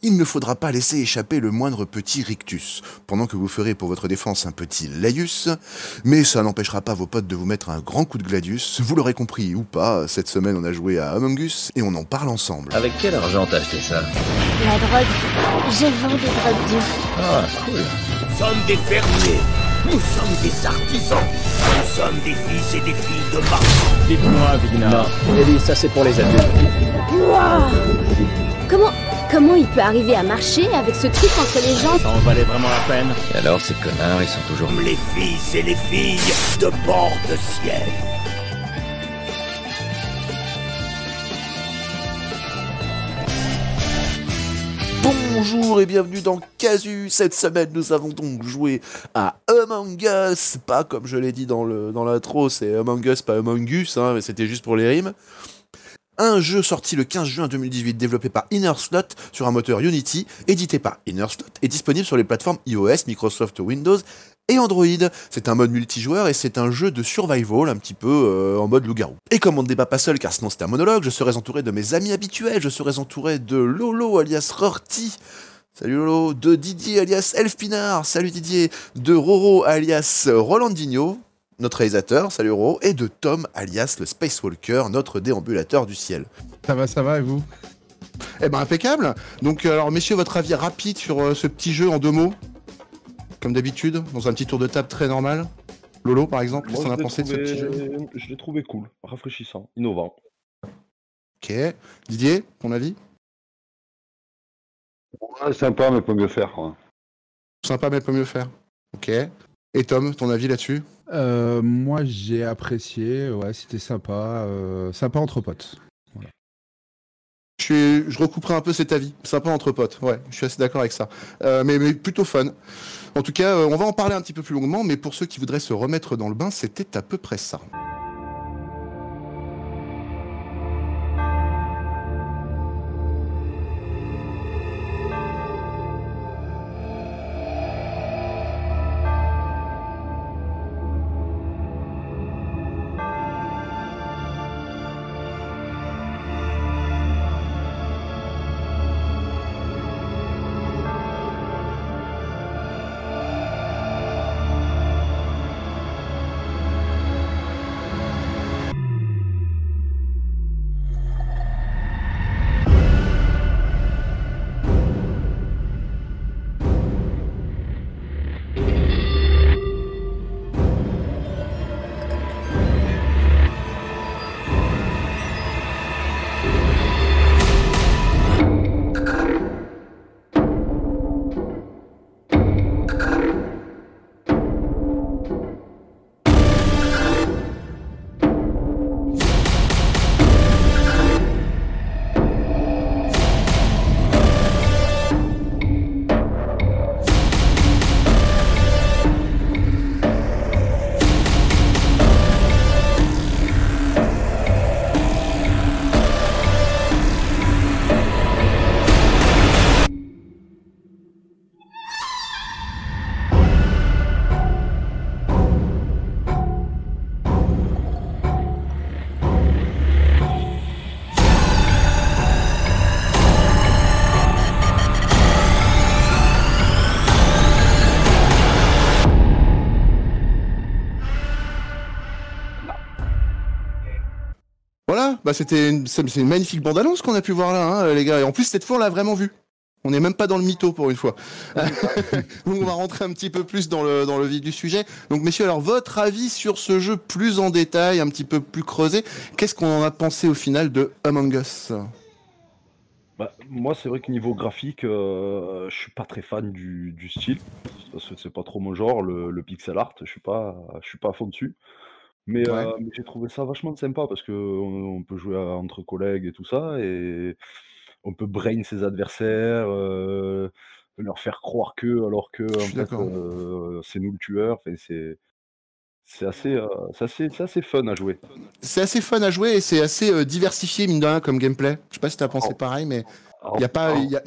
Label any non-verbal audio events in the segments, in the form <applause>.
Il ne faudra pas laisser échapper le moindre petit rictus, pendant que vous ferez pour votre défense un petit laïus, mais ça n'empêchera pas vos potes de vous mettre un grand coup de gladius. Vous l'aurez compris ou pas, cette semaine on a joué à Among Us et on en parle ensemble. Avec quel argent t'as acheté ça? La drogue, je vends des drogues dures. Ah, cool. Nous sommes des fermiers, nous sommes des artisans, nous sommes des fils et des filles de marchands. Dites-moi, Vigna. Non, Ellie, ça c'est pour les adultes. Wouah Comment, comment il peut arriver à marcher avec ce truc entre les jambes Ça en valait vraiment la peine. Et alors, ces connards, ils sont toujours... Les fils et les filles de bord de ciel. Bonjour et bienvenue dans Casu. Cette semaine, nous avons donc joué à Among Us. Pas comme je l'ai dit dans le dans l'intro, c'est Among Us, pas Among Us, hein, mais c'était juste pour les rimes. Un jeu sorti le 15 juin 2018, développé par Innerslot sur un moteur Unity, édité par Innerslot et disponible sur les plateformes iOS, Microsoft Windows et Android. C'est un mode multijoueur et c'est un jeu de survival un petit peu euh, en mode loup-garou. Et comme on ne débat pas seul car sinon c'est un monologue, je serai entouré de mes amis habituels, je serai entouré de Lolo alias Rorty. Salut Lolo, de Didier alias Elfinard, salut Didier, de Roro alias Rolandinho, notre réalisateur, salut Roro, et de Tom alias le Space Walker, notre déambulateur du ciel. Ça va, ça va, et vous? Eh ben impeccable. Donc euh, alors messieurs, votre avis rapide sur euh, ce petit jeu en deux mots? Comme d'habitude, dans un petit tour de table très normal. Lolo par exemple, qu'est-ce qu'on a pensé de ce petit jeu? Je l'ai trouvé cool, rafraîchissant, innovant. Ok. Didier, ton avis? Ouais, sympa, mais peut mieux faire. Quoi. Sympa mais peut mieux faire. Ok. Et Tom, ton avis là-dessus? Euh, Moi, j'ai apprécié. Ouais, c'était sympa. euh, sympa entre potes. je, suis, je recouperai un peu cet avis. Sympa entre potes. Ouais, je suis assez d'accord avec ça. Euh, mais, mais plutôt fun. En tout cas, euh, on va en parler un petit peu plus longuement, mais pour ceux qui voudraient se remettre dans le bain, c'était à peu près ça. Bah c'était une, c'est une magnifique bande-annonce qu'on a pu voir là, hein, les gars. Et en plus, cette fois, on l'a vraiment vu. On n'est même pas dans le mytho pour une fois. <laughs> On va rentrer un petit peu plus dans le, dans le vif du sujet. Donc, messieurs, alors, votre avis sur ce jeu plus en détail, un petit peu plus creusé. Qu'est-ce qu'on en a pensé au final de Among Us? Bah, moi, c'est vrai que niveau graphique, euh, je suis pas très fan du, style, parce que c'est pas trop mon genre, le, le pixel art, je suis pas, je suis pas à fond dessus. Mais, Ouais. euh, mais j'ai trouvé ça vachement sympa parce que on, on peut jouer à- entre collègues et tout ça, et on peut brain ses adversaires, euh, leur faire croire que, alors que en suis fait, d'accord. euh, c'est nous le tueur. Enfin, c'est c'est assez, euh, c'est assez, c'est assez fun à jouer. C'est assez fun à jouer et c'est assez euh, diversifié, mine de rien, comme gameplay. Je sais pas si t'as pensé pareil, mais il y a pas. y a-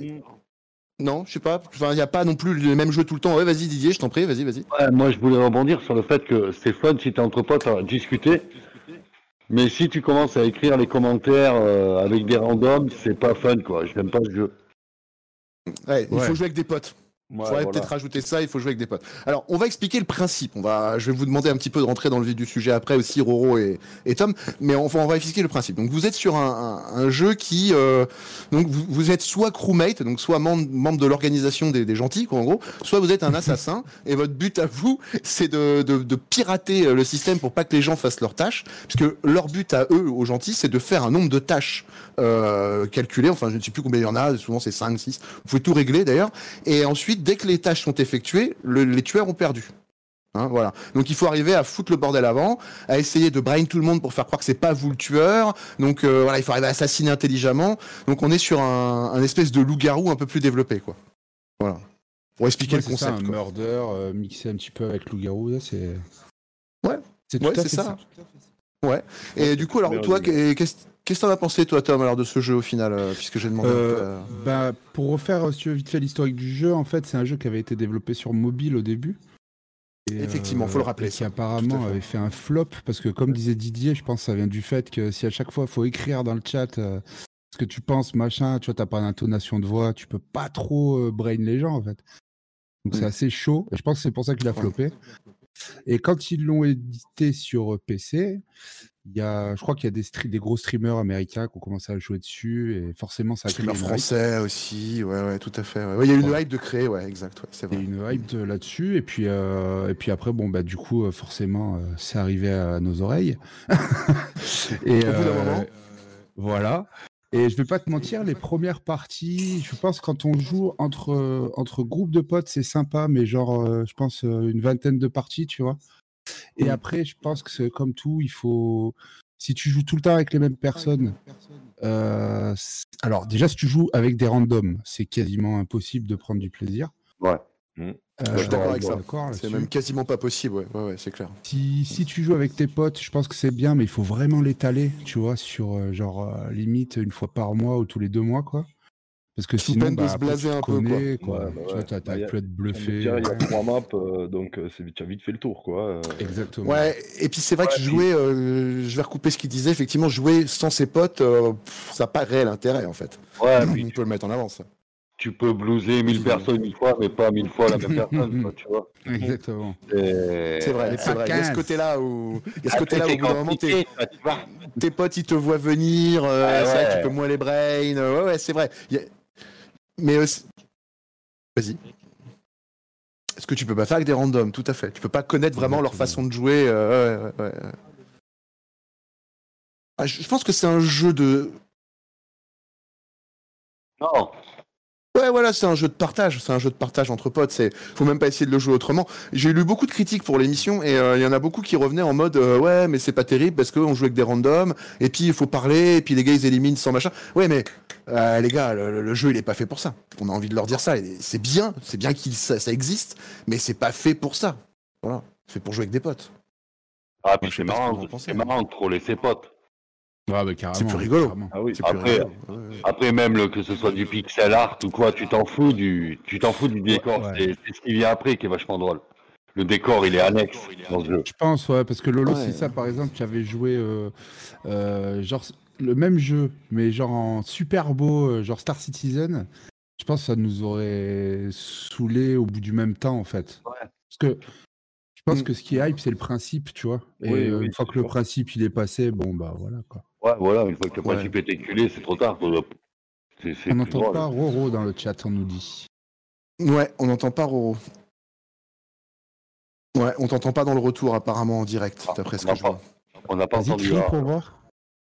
Non, je sais pas. Enfin, il y a pas non plus le même jeu tout le temps. Ouais, vas-y, Didier, je t'en prie, vas-y, vas-y. Ouais, moi, je voulais rebondir sur le fait que c'est fun si t'es entre potes à discuter. Mais si tu commences à écrire les commentaires euh, avec des randoms, c'est pas fun, quoi. Je n'aime pas ce jeu. Ouais, il Ouais. faut jouer avec des potes. Il Ouais, faudrait voilà. peut-être rajouter ça, il faut jouer avec des potes. Alors, on va expliquer le principe. On va, je vais vous demander un petit peu de rentrer dans le vif du sujet après aussi, Roro et, et Tom. Mais on, va- on va expliquer le principe. Donc, vous êtes sur un, un- un jeu qui, euh, donc, vous, vous êtes soit crewmate, donc soit membre, membre de l'organisation des, des gentils, quoi, en gros, soit vous êtes un assassin <laughs> et votre but à vous, c'est de, de, de pirater euh, le système pour pas que les gens fassent leurs tâches, puisque leur but à eux, aux gentils, c'est de faire un nombre de tâches euh, calculées. Enfin, je ne sais plus combien il y en a. Souvent, c'est 5, 6. Vous pouvez tout régler d'ailleurs. Et ensuite, dès que les tâches sont effectuées, le- les tueurs ont perdu. Hein, voilà. Donc il faut arriver à foutre le bordel avant, à essayer de brain tout le monde pour faire croire que c'est pas vous le tueur. Donc euh, voilà, il faut arriver à assassiner intelligemment. Donc on est sur un, un espèce de loup-garou un peu plus développé, quoi. Voilà. Pour expliquer Ouais, le c'est ça, concept. un quoi. murder euh, mixé un petit peu avec loup-garou, c'est. Ouais. C'est tout Ouais, à c'est fait ça. Et du coup, alors toi, qu'est-ce qu'est-ce que t'en as pensé, toi, Tom, alors de ce jeu au final, euh, puisque j'ai demandé. peu, Euh, euh, bah, pour refaire si tu veux, vite fait l'historique du jeu, en fait, c'est un jeu qui avait été développé sur mobile au début. Et, Effectivement, faut le rappeler, et qui apparemment fait. avait fait un flop parce que, comme disait Didier, je pense que ça vient du fait que si à chaque fois il faut écrire dans le chat ce que tu penses, machin, tu vois, t'as pas d'intonation de voix, tu peux pas trop brain les gens en fait. Donc c'est Mm. assez chaud. Et je pense que c'est pour ça qu'il a floppé. Et quand ils l'ont édité sur PC, il y a, je crois qu'il y a des, gros streamers américains qui ont commencé à jouer dessus et forcément ça a créé Streamer une hype. français aussi, ouais, ouais, tout à fait. ouais. Ouais, Il y a eu une hype de créer, ouais, exact, c'est Il y vrai. a une hype de- là-dessus et puis euh, et puis après bon bah du coup euh, forcément euh, c'est arrivé à nos oreilles <laughs> et <laughs> Au bout d'un moment. voilà et je vais pas te mentir les premières parties je pense quand on joue entre euh, entre groupes de potes c'est sympa mais genre euh, je pense euh, une vingtaine de parties tu vois et Mm. après je pense que c'est comme tout il faut si tu joues tout le temps avec les mêmes personnes euh, alors déjà si tu joues avec des randoms c'est quasiment impossible de prendre du plaisir Ouais. euh, Je suis d'accord avec ça. C'est même quasiment pas possible, ouais, ouais, ouais, c'est clair. Si, si tu joues avec tes potes, je pense que c'est bien, mais il faut vraiment l'étaler, tu vois, sur euh, genre euh, limite une fois par mois ou tous les deux mois, quoi. Parce que Sous sinon, peine de bah, se après, blaser tu un peu, quoi. connais, quoi. Ouais, bah Tu vois, t'as t'as y a- pu être bluffé. il y a trois maps, euh, donc euh, tu as vite fait le tour, quoi. euh. Exactement. Ouais, et puis c'est vrai que jouer, euh, je vais recouper ce qu'il disait, effectivement, jouer sans ses potes, euh, pff, ça n'a pas réel intérêt, en fait. Ouais, <clears throat> puis On peut le mettre en avant, ça. tu peux blouser mille personnes une fois, mais pas mille fois la même <laughs> personne, quoi, tu vois. Exactement. C'est C'est vrai, c'est vrai. Il y a ce 15. côté-là où, il y a ce Après, côté-là où, moment, tes, tu tes potes, ils te voient venir, euh, c'est vrai ouais. tu peux moins les brain, euh, ouais, ouais, c'est vrai. Il y a- Mais, c'est- vas-y. Ce que tu peux pas faire avec des randoms, tout à fait. Tu peux pas connaître vraiment leur façon de jouer. euh, ouais, ouais, ouais. Ah, je pense que c'est un jeu de, Non, Ouais, voilà, c'est un jeu de partage. C'est un jeu de partage entre potes. C'est, faut même pas essayer de le jouer autrement. J'ai lu beaucoup de critiques pour l'émission et euh, il y en a beaucoup qui revenaient en mode euh, ouais, mais c'est pas terrible parce qu'on joue avec des randoms et puis il faut parler et puis les gars ils éliminent sans machin. Ouais, mais euh, les gars, le, le jeu il est pas fait pour ça. On a envie de leur dire ça. Et C'est bien, c'est bien qu'il ça, ça existe, mais c'est pas fait pour ça. Voilà, c'est pour jouer avec des potes. ah, puis c'est marrant, c'est marrant de troller ses potes. Ouais, bah, carrément. C'est plus rigolo. Ah oui, C'est plus Après, rigolo. Même le, que ce soit du pixel art ou quoi, tu t'en fous du, tu t'en fous du décor. Ouais. C'est c'est ce qui vient après qui est vachement drôle. Le décor, il est annexe dans ce jeu. Je pense, ouais, parce que Lolo, Ouais. c'est ça, par exemple, tu avais joué euh, euh, genre le même jeu, mais genre en super beau, euh, genre Star Citizen. Je pense que ça nous aurait saoulé au bout du même temps, en fait. Ouais. Parce que je pense Mm. que ce qui est hype, c'est le principe, tu vois. Et Oui, euh, oui, une fois que le principe il est passé, bon bah voilà quoi. Ouais, voilà, une fois que le Ouais. principe est éculé, c'est trop tard. quoi. C'est c'est On n'entend pas Roro dans le chat, on nous dit. Ouais, on n'entend pas Roro. Ouais, on t'entend pas dans le retour apparemment en direct, Ah, d'après ce on que je n'a vois. pas, on n'a pas entendu. ah, pour voir.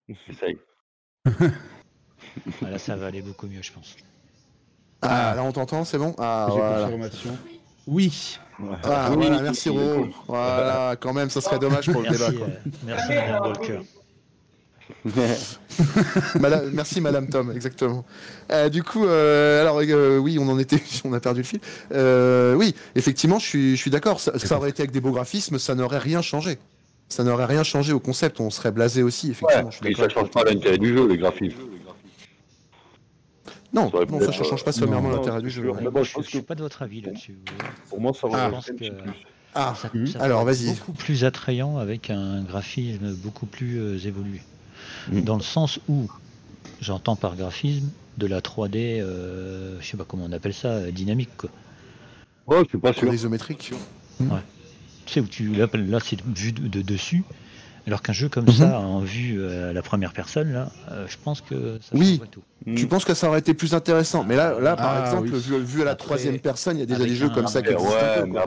<laughs> essaye. Ah, Là, ça va aller beaucoup mieux, je pense. Ah, là on t'entend, c'est bon? Ah, J'ai voilà. confirmation. Oui. Ah, Oui, voilà, oui, merci Roro. Voilà, quand même, ça serait dommage pour le Merci, débat. quoi. euh, merci Madame Walker. <laughs> Madame- merci Madame Tom, exactement. Euh, du coup, euh, alors euh, oui, on en était, <laughs> on a perdu le fil. Euh, oui, effectivement, je suis, je suis d'accord. Ça, ça aurait été avec des beaux graphismes, ça n'aurait rien changé. Ça n'aurait rien changé au concept. On serait blasé aussi, Ouais, effectivement. je suis d'accord ça change pas l'intérêt du jeu, les graphismes. Non, Ça non, ne change pas sommairement non, l'intérêt du jeu. je pense suis que pas de votre avis là-dessus. pour moi, ça Ah. pense que- plus. Ah, Ça- ça Alors, peut être vas-y. Beaucoup plus attrayant avec un graphisme beaucoup plus euh, évolué. Mhm. Dans le sens où, j'entends par graphisme, de la 3D, euh, je sais pas comment on appelle ça, euh, dynamique quoi. Ouais, je suis pas sûr. Isométrique. Tu sais où tu là, là c'est vu de, de dessus, alors qu'un jeu comme Mhm. ça en vue euh, à la première personne là, euh, je pense que ça Oui. tout. Tu penses que ça aurait été plus intéressant Mais là, là par Ah, exemple, oui. vu, vu à la troisième personne, il y a déjà des jeux un- comme ça qui Ouais, existent.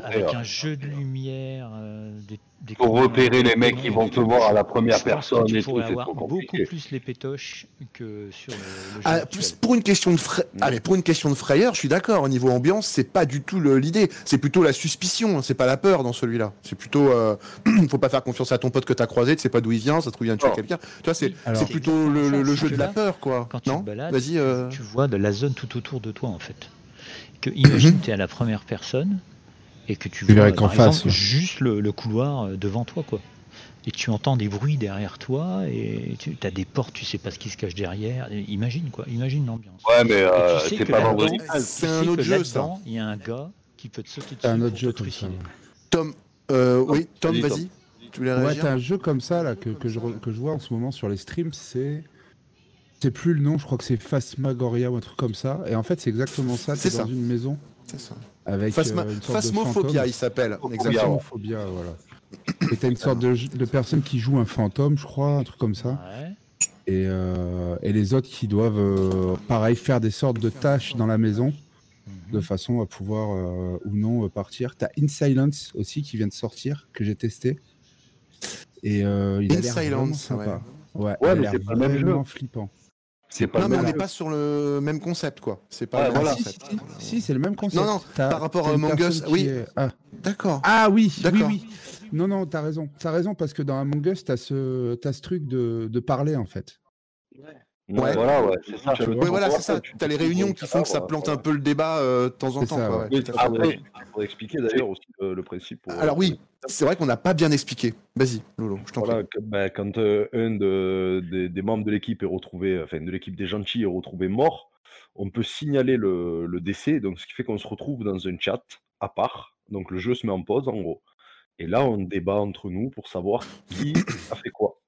Avec euh, un jeu de lumière, euh, des, Pour repérer les mecs qui vont te voir à la première personne tu et tout, pourrais c'est avoir beaucoup plus les pétoches que sur le, le jeu Ah, pour une question de fra- Mm. Allez, pour une question de frayeur, je suis d'accord. Au niveau ambiance, c'est pas du tout le- l'idée. C'est plutôt la suspicion. hein, C'est pas la peur dans celui-là. C'est plutôt, euh, <clears throat> faut pas faire confiance à ton pote que t'as croisé. Tu sais pas d'où il vient. Ça se trouve il vient de tuer Non. quelqu'un. Tu vois, c'est Oui, plutôt le, jeu de la peur, quoi. Quand tu non te balades, Vas-y. euh, tu vois de la zone tout autour de toi en fait. Que imagine tu es à la première personne et que tu Tu vois verrais par qu'en face, exemple, ouais. juste le, le couloir euh, devant toi quoi. Et tu entends des bruits derrière toi et tu as des portes, tu sais pas ce qui se cache derrière. Imagine quoi, imagine l'ambiance. Ouais, mais euh, tu sais c'est pas C'est un autre jeu, ça. Il y a un gars qui peut te sauter dessus. C'est un autre jeu comme ça. trucider. Tom, euh, oui, Tom, Vas-y. Tu voulais Ouais, t'as un jeu comme ça là que, que, je, que je vois en ce moment sur les streams, c'est. C'est plus le nom, je crois que c'est Phasmagoria ou un truc comme ça. Et en fait, c'est exactement ça. C'est dans une maison C'est ça. avec Phasma- euh, une sorte de Phasmophobia, il s'appelle. Phasmophobia, Exactement. Phasmophobia, voilà. Et t'as une sorte de, de personne qui joue un fantôme, je crois, un truc comme ça. Ouais. Et, euh, et les autres qui doivent, euh, pareil, faire des sortes de tâches dans la maison Mhm. de façon à pouvoir euh, ou non partir. T'as In Silence aussi qui vient de sortir, que j'ai testé. Et euh, il a In l'air vraiment Silence, sympa. Ouais, Ouais, il a mais l'air c'est pas le même jeu. vraiment flippant. C'est pas Non, mais on n'est pas sur le même concept, quoi. C'est pas Ouais, le même voilà. Si, concept. si, si, si, c'est le même concept. Non, non, par rapport à une Among Us, oui. est- Ah. D'accord. Ah oui, oui, D'accord. oui. Non, non, t'as raison. T'as raison parce que dans Among Us, t'as ce, t'as ce truc de, de parler en fait. Ouais. Voilà, ouais, c'est ça. Tu Oui, voilà, c'est ça. T'as les réunions qui font que ça plante un peu le débat euh, de temps en temps. ça, quoi, ouais. Oui, après, il faudrait expliquer d'ailleurs aussi euh, le principe. pour- Alors oui, c'est vrai qu'on n'a pas bien expliqué. Vas-y, Lolo, je t'en Voilà, prie. ben, quand euh, un de- des, des membres de l'équipe est retrouvé, enfin de l'équipe des gentils est retrouvé mort, on peut signaler le, le décès, donc ce qui fait qu'on se retrouve dans un chat à part. Donc le jeu se met en pause en gros. Et là, on débat entre nous pour savoir qui a fait quoi.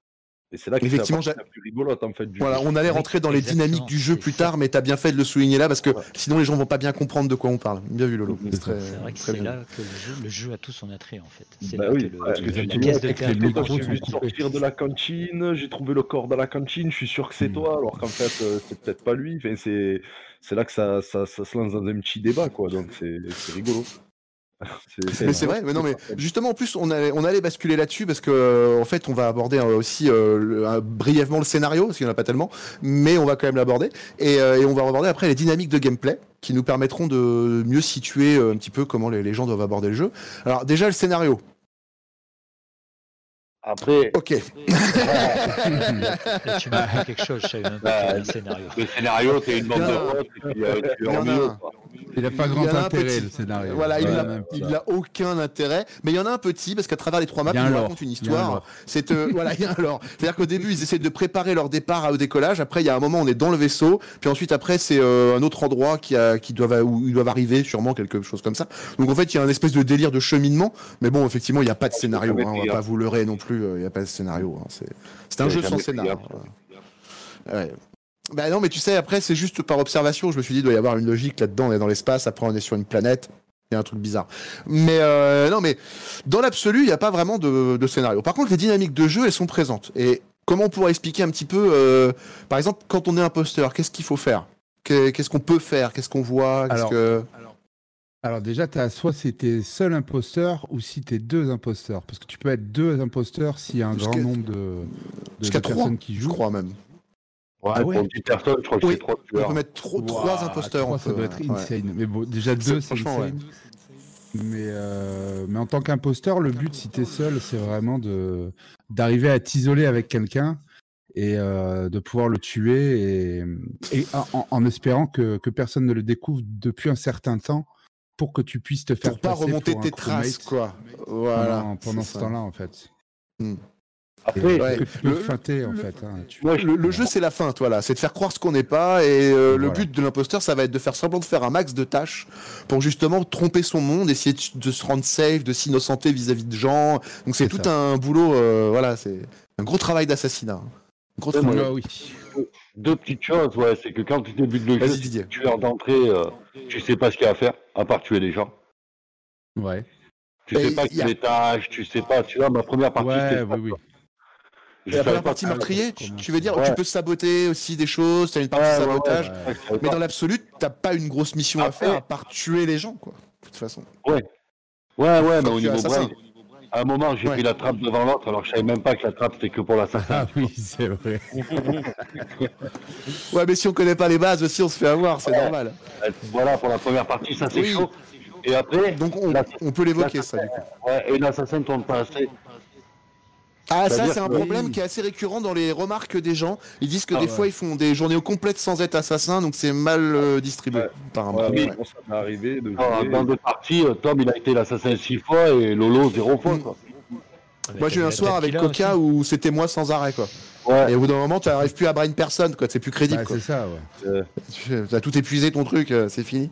Et c'est là que Effectivement, la plus rigolote en fait du Voilà, jeu. on allait rentrer dans les exactement, dynamiques du jeu plus tard, mais t'as bien fait de le souligner là parce que Ouais. sinon les gens vont pas bien comprendre de quoi on parle. Bien vu, Lolo. C'est vrai que c'est là que le jeu, le jeu a tout son attrait en fait. C'est Bah là oui, que le, parce que le- tu la de micros j'ai vu sortir de la cantine, j'ai trouvé le corps dans la cantine, je suis sûr que c'est Mm. toi, alors qu'en fait, euh, c'est peut-être pas lui. Enfin, c'est, c'est là que ça, ça, ça se lance dans un petit débat, quoi. Donc, c'est, c'est rigolo. <laughs> Mais c'est vrai, mais non, mais justement, en plus, on allait, on allait basculer là-dessus parce que, euh, en fait, on va aborder euh, aussi euh, le- brièvement le scénario, parce qu'il n'y en a pas tellement, mais on va quand même l'aborder. Et, euh, et on va aborder après les dynamiques de gameplay qui nous permettront de mieux situer un petit peu comment les, les gens doivent aborder le jeu. Alors, déjà, le scénario. Après, Ok. <laughs> Tu m'apprends quelque chose, je savais même pas un scénario. le scénario, c'est une bande de potes, Il y es en en a milieu, un. quoi. Il a pas grand intérêt petit. le scénario. Voilà, il n'a aucun intérêt, mais il y en a un petit parce qu'à travers les trois maps, Il racontent une histoire. C'est euh, voilà, <laughs> il y a un lore. C'est-à-dire qu'au début, ils essaient de préparer leur départ au décollage. Après, il y a un moment, on est dans le vaisseau, puis ensuite après, c'est euh, un autre endroit qui a, qui doivent où ils doivent arriver, sûrement quelque chose comme ça. Donc en fait, il y a un espèce de délire de cheminement, mais bon, effectivement, il n'y a pas de scénario. hein, on va pas vous leurrer non plus. euh, Il n'y a pas de scénario. hein, c'est c'est un jeu sans scénario. gaffe. Ouais. Bah non, mais tu sais, après, c'est juste par observation. Je me suis dit, il doit y avoir une logique là-dedans. On est dans l'espace, après, on est sur une planète. Il y a un truc bizarre. Mais euh, non, mais dans l'absolu, il n'y a pas vraiment de, de scénario. Par contre, les dynamiques de jeu, elles sont présentes. Et comment on pourrait expliquer un petit peu, euh, par exemple, quand on est imposteur, qu'est-ce qu'il faut faire? Qu'est- Qu'est-ce qu'on peut faire? Qu'est-ce qu'on voit? Alors, que... Alors déjà, as, soit si t'es seul imposteur ou si t'es deux imposteurs. Parce que tu peux être deux imposteurs s'il y a un grand nombre de, de, personnes qui je jouent. crois même. Ouais, Ah ouais pour une petite personne, je crois que Oui, c'est trois On tueurs. peut mettre trois imposteurs. trois, on ça doit être ouais. insane. Mais bon, déjà deux, c'est insane. Mais, euh, mais en tant qu'imposteur, le but, si t'es seul, c'est vraiment de d'arriver à t'isoler avec quelqu'un et euh, de pouvoir le tuer et, et en, en espérant que, que personne ne le découvre depuis un certain temps pour que tu puisses te faire Pour pas remonter pour un tes traces, quoi. Voilà. pendant, pendant ce temps-là, en fait. Après, Ouais. que tu peux Le- feinter, en le- fait. hein, tu- Ouais, le, le jeu c'est la feinte, voilà, c'est de faire croire ce qu'on n'est pas et euh, le but de l'imposteur ça va être de faire semblant de faire un max de tâches pour justement tromper son monde, essayer de, de se rendre safe, de s'innocenter vis-à-vis de gens. Donc c'est tout ça. un boulot, euh, voilà, c'est un gros travail d'assassinat. hein. Gros Ouais, travail. Ah oui. deux petites choses, ouais, c'est que quand tu débutes le jeu, tu es d'entrée, euh, tu sais pas ce qu'il y a à faire, à part tuer les gens. Ouais. Tu Et sais pas y a- les tâches, tu sais pas, tu vois, ma première partie, Ouais, c'était oui, oui. La première partie que- meurtrier, tu, tu veux dire, Ouais. tu peux saboter aussi des choses, t'as une partie Ouais, ouais, ouais, sabotage, mais dans l'absolu, t'as pas une grosse mission à faire à part tuer les gens, quoi. De toute façon. Ouais, ouais, mais Quand au tu niveau brain, à un moment, j'ai Ouais. pris la trappe devant l'autre, alors je savais même pas que la trappe c'était que pour l'assassin. Ah oui, c'est vrai. <laughs> Ouais, mais si on connaît pas les bases aussi, on se fait avoir, c'est Ouais. normal. Euh, Voilà, pour la première partie, ça c'est Oui. chaud. Et après, Donc on, peut l'évoquer, ça, du coup. ouais, et l'assassin tourne pas assez. Ah, ça, c'est un que- problème qui est assez récurrent dans les remarques des gens. Ils disent que Ah des ouais. fois, ils font des journées complètes sans être assassin, donc c'est mal euh, distribué, Ouais. Ouais. mais bon, ça m'est arrivé de Ah, jouer- dans deux parties, euh, Tom il a été l'assassin six fois et Lolo zéro fois. Mm. Quoi. Moi, j'ai eu un soir avec Coca où c'était moi sans arrêt, quoi. Ouais. Et au bout d'un moment, tu n'arrives plus à brain personne, quoi. C'est plus crédible, Bah, quoi. c'est ça, ouais. Tu as tout épuisé ton truc, euh, c'est fini.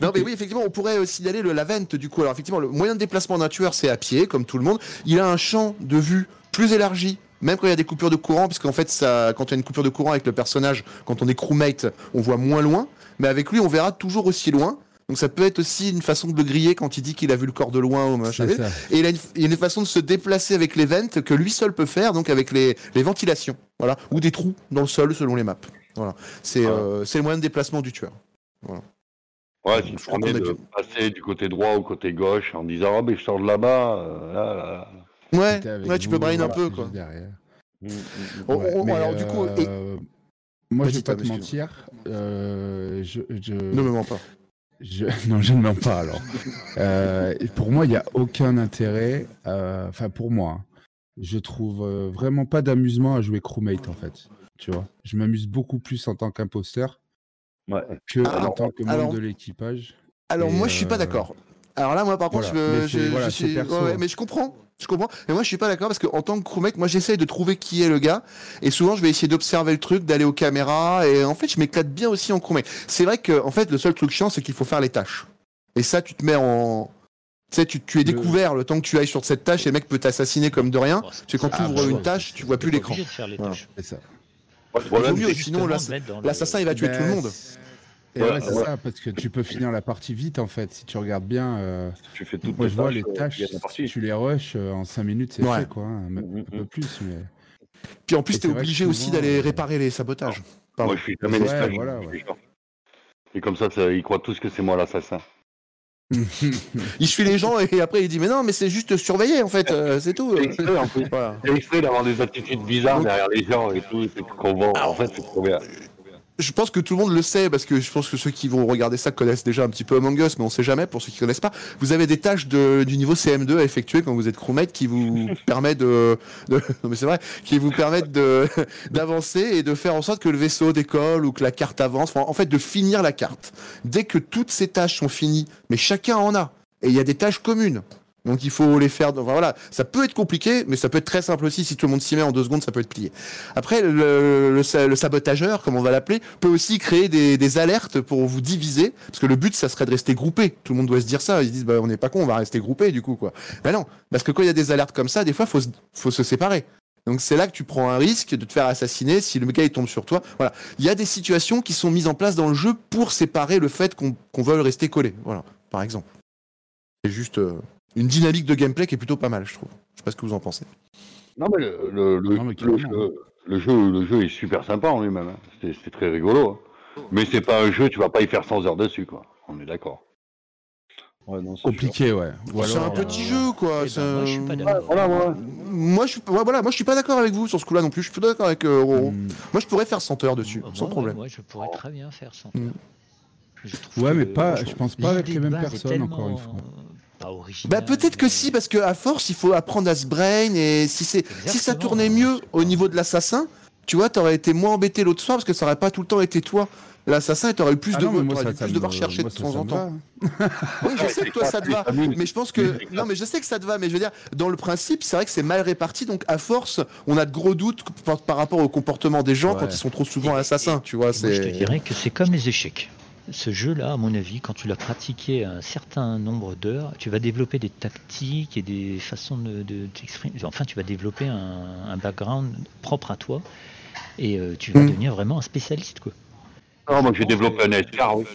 Non, mais oui, effectivement, on pourrait euh, signaler le Lavent, du coup. Alors, effectivement, le moyen de déplacement d'un tueur, c'est à pied, comme tout le monde. Il a un champ de vue plus élargi. Même quand il y a des coupures de courant, parce qu'en fait, ça, quand il y a une coupure de courant avec le personnage, quand on est crewmate, on voit moins loin. Mais avec lui, on verra toujours aussi loin. Donc ça peut être aussi une façon de le griller quand il dit qu'il a vu le corps de loin ou machin. Et il a, une, il a une façon de se déplacer avec les vents que lui seul peut faire, donc avec les, les ventilations, voilà, ou des trous dans le sol selon les maps. Voilà, c'est Ah. euh, le moyen de déplacement du tueur. Ouais, tu crois permets qu'on a de passer du côté droit au côté gauche en disant Ah, mais je sors de là-bas. euh, là, là, là. Ouais, ouais, tu vous, peux brain un peu quoi. derrière. Mm, mm, mm. On- on- mais, alors du coup, et- euh, moi je vais pas te mentir, euh, je, je, ne me mens pas. je- <laughs> non je ne mens pas alors. Euh, pour moi il n'y a aucun intérêt, euh, enfin pour moi, hein, je trouve vraiment pas d'amusement à jouer crewmate en fait. Tu vois, je m'amuse beaucoup plus en tant qu'imposteur Ouais. que en tant que membre alors- de l'équipage. Alors Et, moi, je suis pas d'accord. Alors là, moi, par contre, voilà. je, Mais je, voilà, suis, c'est perso, ouais, ouais, mais je comprends. Je comprends. Mais moi, je suis pas d'accord parce qu'en tant que crewmate, moi, j'essaye de trouver qui est le gars. Et souvent, je vais essayer d'observer le truc, d'aller aux caméras. Et en fait, je m'éclate bien aussi en crewmate. C'est vrai que, en fait, le seul truc chiant, c'est qu'il faut faire les tâches. Et ça, tu te mets en. Tu sais, tu, tu es découvert le temps que tu ailles sur cette tâche et le mec peut t'assassiner comme de rien. Bon, Tu sais, quand c'est- tu Ah, ouvres bah une tâche, tu vois plus l'écran. Voilà. tâches. C'est ça. Le problème, vaut mieux, c'est- sinon, l'assassin, il va tuer tout le monde. C'est- Et Ouais, ouais, c'est ouais. ça, parce que tu peux finir la partie vite en fait, si tu regardes bien. euh, Tu fais toutes Moi les je vois tâches, les euh, tâches, tu les rushes euh, en 5 minutes, c'est Ouais. fait quoi, hein, Mm, un peu plus. Mais... Puis en plus, vrai que obligé aussi d'aller euh, réparer les sabotages. Pardon. Moi, je suis jamais les Ouais, stages, voilà. Et comme ça, ça, ils croient tous que c'est moi l'assassin. <laughs> Il suit les gens et après il dit mais non mais c'est juste surveiller en fait euh, c'est tout. <laughs> C'est exprès, en plus. Voilà. C'est exprès d'avoir des attitudes bizarres derrière les gens et tout, c'est qu'on voit. En fait, c'est trop bien. Je pense que tout le monde le sait parce que je pense que ceux qui vont regarder ça connaissent déjà un petit peu Among Us mais on sait jamais pour ceux qui connaissent pas. Vous avez des tâches de, du niveau CM2 à effectuer quand vous êtes crewmate qui vous <laughs> permet de, de non mais c'est vrai qui vous permettent de <laughs> d'avancer et de faire en sorte que le vaisseau décolle ou que la carte avance. Enfin, en fait de finir la carte. Dès que toutes ces tâches sont finies mais chacun en a et il y a des tâches communes. Donc il faut les faire. Voilà, ça peut être compliqué, mais ça peut être très simple aussi. Si tout le monde s'y met en deux secondes, ça peut être plié. Après, le, le, sa- le sabotageur, comme on va l'appeler, peut aussi créer des, alertes pour vous diviser, parce que le but, ça serait de rester groupé. Tout le monde doit se dire ça. Ils se disent, bah, on n'est pas con, on va rester groupé du coup, quoi. Ben non, parce que quand il y a des alertes comme ça, des fois, faut faut se séparer. Donc c'est là que tu prends un risque de te faire assassiner si le gars il tombe sur toi. Voilà, il y a des situations qui sont mises en place dans le jeu pour séparer le fait qu'on qu'on veuille rester collé. Voilà, par exemple. C'est juste euh, une dynamique de gameplay qui est plutôt pas mal, je trouve. Je sais pas ce que vous en pensez. Non, mais le, le, le, Non, mais le carrément. jeu, le, jeu, le jeu est super sympa en lui-même. hein. C'est très rigolo. hein. Mais c'est pas un jeu, tu vas pas y faire 100 heures dessus, quoi. On est d'accord. Ouais, non, c'est sûr. Compliqué, ouais. Ou C'est un alors, petit euh, jeu, quoi. Eh ben, moi, je suis un- pas d'accord. Voilà, voilà. Moi, je suis, ouais, voilà, moi, je suis pas d'accord avec vous sur ce coup-là non plus. Je suis pas d'accord avec euh, Roro. hmm, Moi, je pourrais faire 100 heures dessus, Moi, sans problème. Moi, je pourrais très bien faire 100 Mm. heures. Je Ouais, mais pas, je pense pas avec les mêmes personnes, encore une fois. Pas original, Bah peut-être que si, parce que à force, il faut apprendre à se brain et si c'est si ça tournait mieux au niveau de l'assassin, tu vois, t'aurais été moins embêté l'autre soir parce que ça aurait pas tout le temps été toi. L'assassin, et t'aurais eu plus Ah de non, moi, t'aurais ça, plus me- devoir chercher moi, de temps en temps. Oui, je sais que toi ça te va, mais je pense que non, mais je sais que ça te va, mais je veux dire, dans le principe, c'est vrai que c'est mal réparti, donc à force, on a de gros doutes par, rapport au comportement des gens Ouais. quand ils sont trop souvent assassins, tu vois. Moi, je te dirais que c'est comme les échecs. Ce jeu-là, à mon avis, quand tu l'as pratiqué un certain nombre d'heures, tu vas développer des tactiques et des façons de, de t'exprimer. Enfin, tu vas développer un, un background propre à toi. Et euh, tu vas Mm. devenir vraiment un spécialiste, quoi. Non, moi Je j'ai développé un SCAR, oui.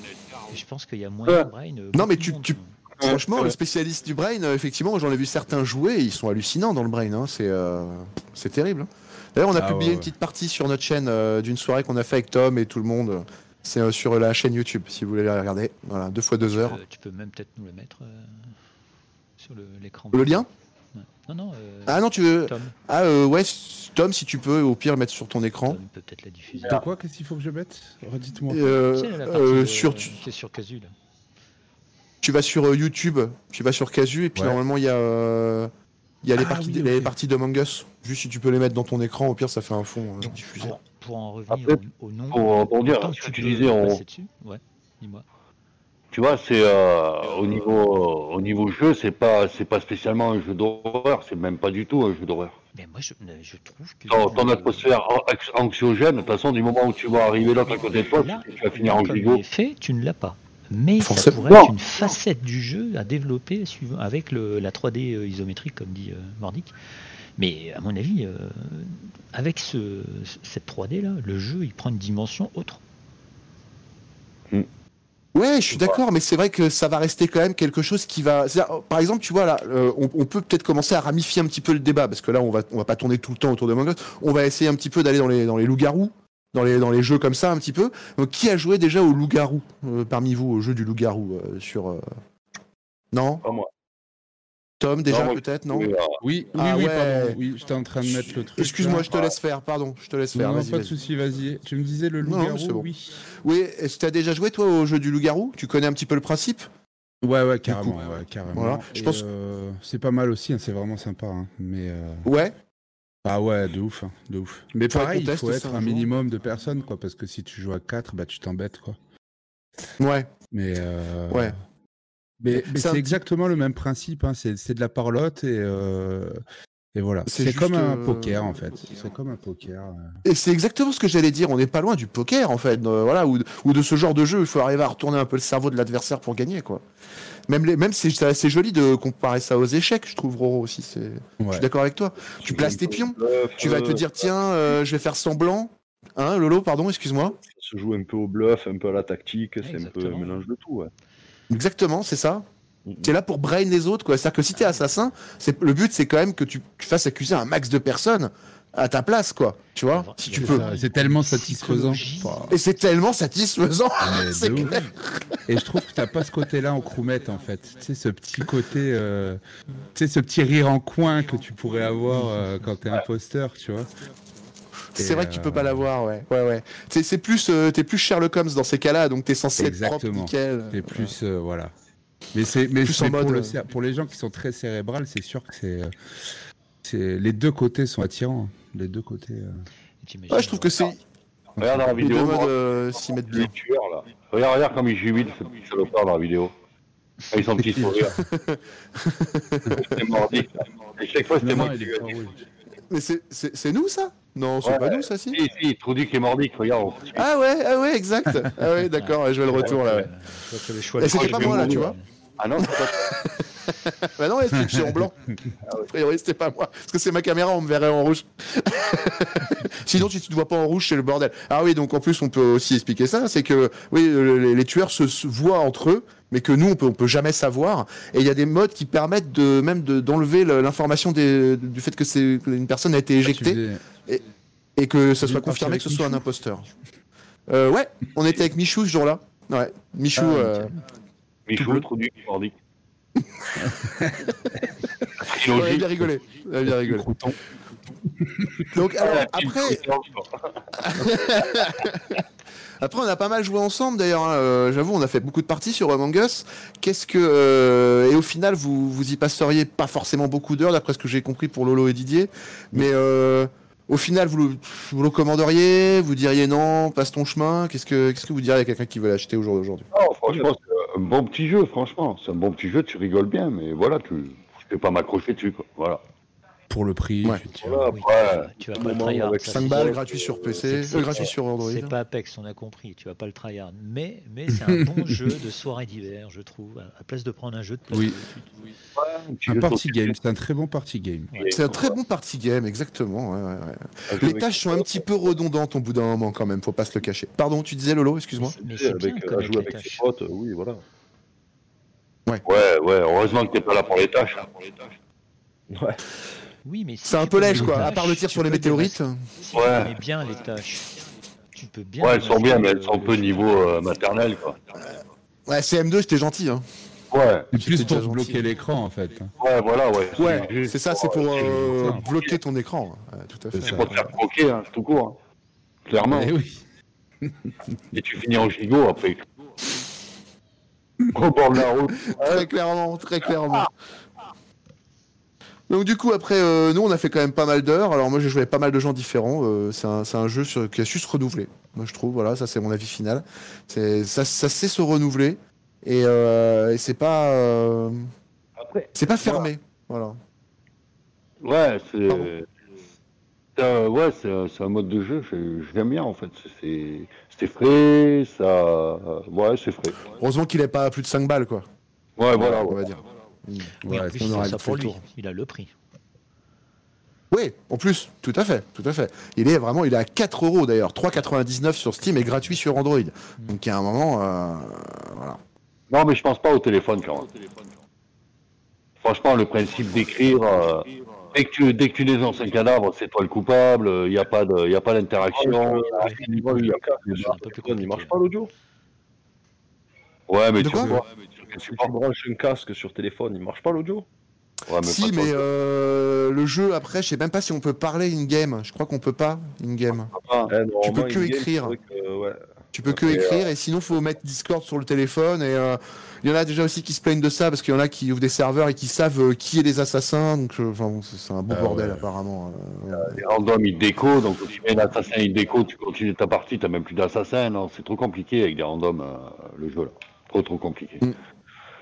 Je pense qu'il y a moyen, Brain. euh, Non, mais tu- de tu-. Franchement, Ouais. le spécialiste du brain, euh, effectivement, j'en ai vu certains jouer ils sont hallucinants dans le brain. hein, C'est euh, c'est terrible. hein. D'ailleurs, on a Ah publié ouais, une petite partie sur notre chaîne euh, d'une soirée qu'on a fait avec Tom et tout le monde. C'est euh, sur la chaîne YouTube, si vous voulez la regarder. Voilà, deux fois deux heures. Euh, tu peux même peut-être nous le mettre euh, sur l'écran. Le lien Ouais. Non, non. euh, Ah non, tu veux. Tom, Ah euh, ouais, Tom, si tu peux, au pire, le mettre sur ton écran. Tom peut peut-être la diffuser. De quoi? Qu'est-ce qu'il faut que je mette? Redites-moi. Euh, euh, sur, tu, sur Casu, là. tu vas sur euh, YouTube, tu vas sur Casu et puis Ouais. normalement il y a, euh, il y a les, Ah parties, oui, les ok. parties d'Among Us. Juste si tu peux les mettre dans ton écran, au pire ça fait un fond euh, Donc, diffusé. pour, pour en revenir Après, au, au nom. pour ce que tu disais, on- ouais, dis-moi. Tu vois, c'est euh, au niveau au niveau jeu, c'est pas c'est pas spécialement un jeu d'horreur, c'est même pas du tout un jeu d'horreur. Mais moi, je, je trouve que. Ton, atmosphère anx- anxiogène, de toute façon, du moment où tu vas arriver l'autre à côté de toi, Là, tu, vas finir en gigot. fait, tu ne l'as pas. Mais ça Forcément. pourrait Non. être une facette du jeu à développer suivant, avec le, la 3D euh, isométrique, comme dit euh, Mordic. Mais à mon avis, euh, avec ce, cette 3D là, le jeu il prend une dimension autre. Ouais, je suis d'accord, mais c'est vrai que ça va rester quand même quelque chose qui va. euh, Par exemple, tu vois là, euh, on, on peut peut-être commencer à ramifier un petit peu le débat parce que là, on va on va pas tourner tout le temps autour de Among Us. On va essayer un petit peu d'aller dans les dans les loups-garous, dans les dans les jeux comme ça un petit peu. Donc, qui a joué déjà au loup-garou euh, parmi vous au jeu du loup-garou euh, sur euh, Non, Pas moi. Tom déjà peut-être non? Oui, Oui, oui, Ah oui, ouais. pardon. Oui, j'étais en train de mettre le truc. Excuse-moi, je te laisse faire. Pardon, je te laisse faire. Non, pas de souci, vas-y. Tu me disais le Non, non, loup-garou, bon. oui. Oui, est-ce que tu as déjà joué toi au jeu du loup-garou? Tu connais un petit peu le principe? Ouais, ouais, carrément, coup, ouais, carrément. voilà, je pense- euh, c'est pas mal aussi, hein, c'est vraiment sympa. hein, mais euh, Ouais. Ah ouais, de ouf, hein, de ouf. Mais pareil, il faut être un minimum de personnes, quoi, parce que si tu joues à 4, bah tu t'embêtes, quoi. Ouais. Mais euh, Ouais. Mais, mais C'est un exactement le même principe. Hein. C'est de la parlotte et, euh, et voilà. C'est comme un euh, poker en fait. C'est comme un poker. Et c'est exactement ce que j'allais dire. On n'est pas loin du poker en fait, voilà, ou, ou de ce genre de jeu. Il faut arriver à retourner un peu le cerveau de l'adversaire pour gagner, quoi. Même, les, même c'est c'est assez joli de comparer ça aux échecs, je trouve, Roro aussi. C'est, je suis d'accord avec toi. Tu places tes pions. Bluff, Tu vas te euh, dire, tiens, euh, je vais faire semblant. Hein, Lolo, pardon, excuse-moi. Ça se joue un peu au bluff, un peu à la tactique, c'est un peu un mélange de tout. Ouais. Exactement, c'est ça. Mhm. Tu es là pour brain les autres, quoi. C'est-à-dire que si t'es assassin, c'est le but, c'est quand même que tu, tu fasses accuser un max de personnes à ta place, quoi. Tu vois, si tu peux. C'est tellement satisfaisant. Et c'est tellement satisfaisant. <laughs> ouf. clair. Et je trouve que t'as pas ce côté-là en croumette en fait. Tu sais, ce petit côté, euh, tu sais, ce petit rire en coin que tu pourrais avoir euh, quand t'es imposteur, tu vois. C'est vrai que tu peux euh, pas l'avoir, ouais. Ouais, ouais. C'est, c'est plus, euh, t'es plus Sherlock Holmes dans ces cas-là, donc t'es censé être propre, Exactement. nickel. T'es plus, euh, voilà. Mais c'est, mais, Plus pour, le euh, les gens qui sont très cérébrales, c'est sûr que c'est, euh, c'est les deux côtés sont attirants. Les deux côtés. euh. Ouais, je trouve que c'est Regarde dans la vidéo, modes moi, euh, s'y mettent bien. les tueurs là. Regarde, regarde comme il jubile ce petit salopard dans la vidéo. Avec son petit sourire. <laughs> c'était mordi. Et chaque fois, c'était moi qui. Mais c'est, nous ça? Non, c'est Ouais. pas nous ça, si? Si, si, Trudy qui est mordique, regarde. Ah ouais, ah ouais, exact. Ah ouais, d'accord, je vais le retour là, ouais. C'était pas moi là, tu vois. Ah non, c'est pas <laughs> <laughs> Bah non, c'est que je suis en blanc. A priori, c'était pas moi. Parce que c'est ma caméra, on me verrait en rouge. <laughs> Sinon, si tu te vois pas en rouge, c'est le bordel. Ah oui, donc en plus, on peut aussi expliquer ça. C'est que, oui, les, les tueurs se, se voient entre eux, mais que nous, on peut, on peut jamais savoir. Et il y a des modes qui permettent de, même de- d'enlever le- l'information des- du fait que c'est qu'une personne a été Tu éjectée faisais- et que ça soit confirmé que ce soit un Michou imposteur. Euh, ouais, on était avec Michou ce jour-là. Ouais, Michou. Ah, euh. Michou, Trudy qui est mordique. Il a bien rigolé. Il a bien rigolé. Donc, alors, après. <laughs> Après, on a pas mal joué ensemble d'ailleurs. hein, euh, J'avoue, on a fait beaucoup de parties sur Among Us. Qu'est-ce que euh, et au final, vous vous y passeriez pas forcément beaucoup d'heures, d'après ce que j'ai compris pour Lolo et Didier. Mais euh, au final, vous le, vous le commanderiez Vous diriez non, passe ton chemin Qu'est-ce que qu'est-ce que vous diriez à quelqu'un qui veut l'acheter au jour d'aujourd'hui? Non, franchement, c'est un bon petit jeu, franchement. C'est un bon petit jeu, tu rigoles bien, mais voilà, tu, tu peux pas m'accrocher dessus, quoi. Voilà. Pour le prix, Ouais. effectivement. Voilà, Oui, après, tu vas pas le tryhard. avec ça, 5 c'est balles gratuit sur PC, euh, gratuit sur Android. C'est pas Apex, on a compris, tu vas pas le tryhard. Mais, mais c'est un bon <laughs> jeu de soirée d'hiver, je trouve. À la place de prendre un jeu de Oui. Un party game, c'est un très bon party game. C'est un très bon party game, exactement. ouais, ouais, ouais. un jeu Les tâches sont un petit peu redondantes au bout d'un moment quand même, faut pas se le cacher. Pardon, tu disais Lolo, excuse-moi Mais c'est bien avec, de à jouer les avec ses tâches. potes, euh, oui, voilà. Ouais, ouais, heureusement que t'es pas là pour les tâches. hein. Ouais. Oui, mais si C'est un peu lèche quoi, à part le tir tu sur les peux météorites. Si Ouais. tu connais bien les tâches, tu peux bien. Ouais, elles sont bien, mais le- elles sont un peu niveau euh, maternel, quoi. Ouais, CM2, c'était gentil. Hein. Ouais, C'est plus pour bloquer l'écran en fait. ouais, voilà, ouais. Ouais, c'est ça, c'est pour euh, euh, bloquer ton écran. Ouais, tout à fait. C'est pour te faire croquer, hein, tout court. hein. Clairement. Eh oui. <laughs> Et tu finis en gigot après. Au bord de la route. <laughs> Très clairement, très clairement. Donc du coup après euh, nous on a fait quand même pas mal d'heures. Alors moi j'ai joué avec pas mal de gens différents. Euh, c'est un, un jeu sur- qui a su se renouveler. Moi je trouve voilà ça c'est mon avis final. C'est ça, ça sait se renouveler et, euh, et c'est pas c'est pas fermé. Voilà. ouais, c'est. ouais, c'est un, mode de jeu, je- j'aime bien en fait. C'est- frais, ça. Ouais, c'est frais. Heureusement qu'il est pas à plus de 5 balles quoi. Ouais, voilà, on ouais. va dire. Oui, Ouais, en plus, on c'est aurait ça fait pour le lui. tour. Il a le prix. Oui, en plus, tout à fait, tout à fait. Il est vraiment, il est à 4 euros d'ailleurs, 3,99 sur Steam et gratuit sur Android. Donc il y a un moment, euh, voilà. Non, mais je pense pas au téléphone quand même. Franchement, le principe d'écrire, euh, dès, que tu, dès que tu dénonces un cadavre, c'est toi le coupable, il n'y a pas de- y a pas d'interaction. Il plus il marche pas l'audio Ouais, mais tu vois. Si tu branches un casque sur téléphone, il marche pas l'audio? Ouais, mais si, pas mais euh, le jeu après, je sais même pas si on peut parler in-game. Je crois qu'on peut pas in-game. Ah, Eh, normalement, Tu peux que écrire. que, ouais. Tu peux que Et, écrire et sinon faut mettre Discord sur le téléphone et euh, il y en a déjà aussi qui se plaignent de ça parce qu'il y en a qui ouvrent des serveurs et qui savent euh, qui est les assassins donc euh, bon, c'est un beau Ah bordel ouais. apparemment. euh. Les randoms, ils déco, donc si tu mets un assassin, il déco, tu continues ta partie, t'as même plus d'assassin. Non, c'est trop compliqué avec les randoms, euh, le jeu là. Trop, trop compliqué.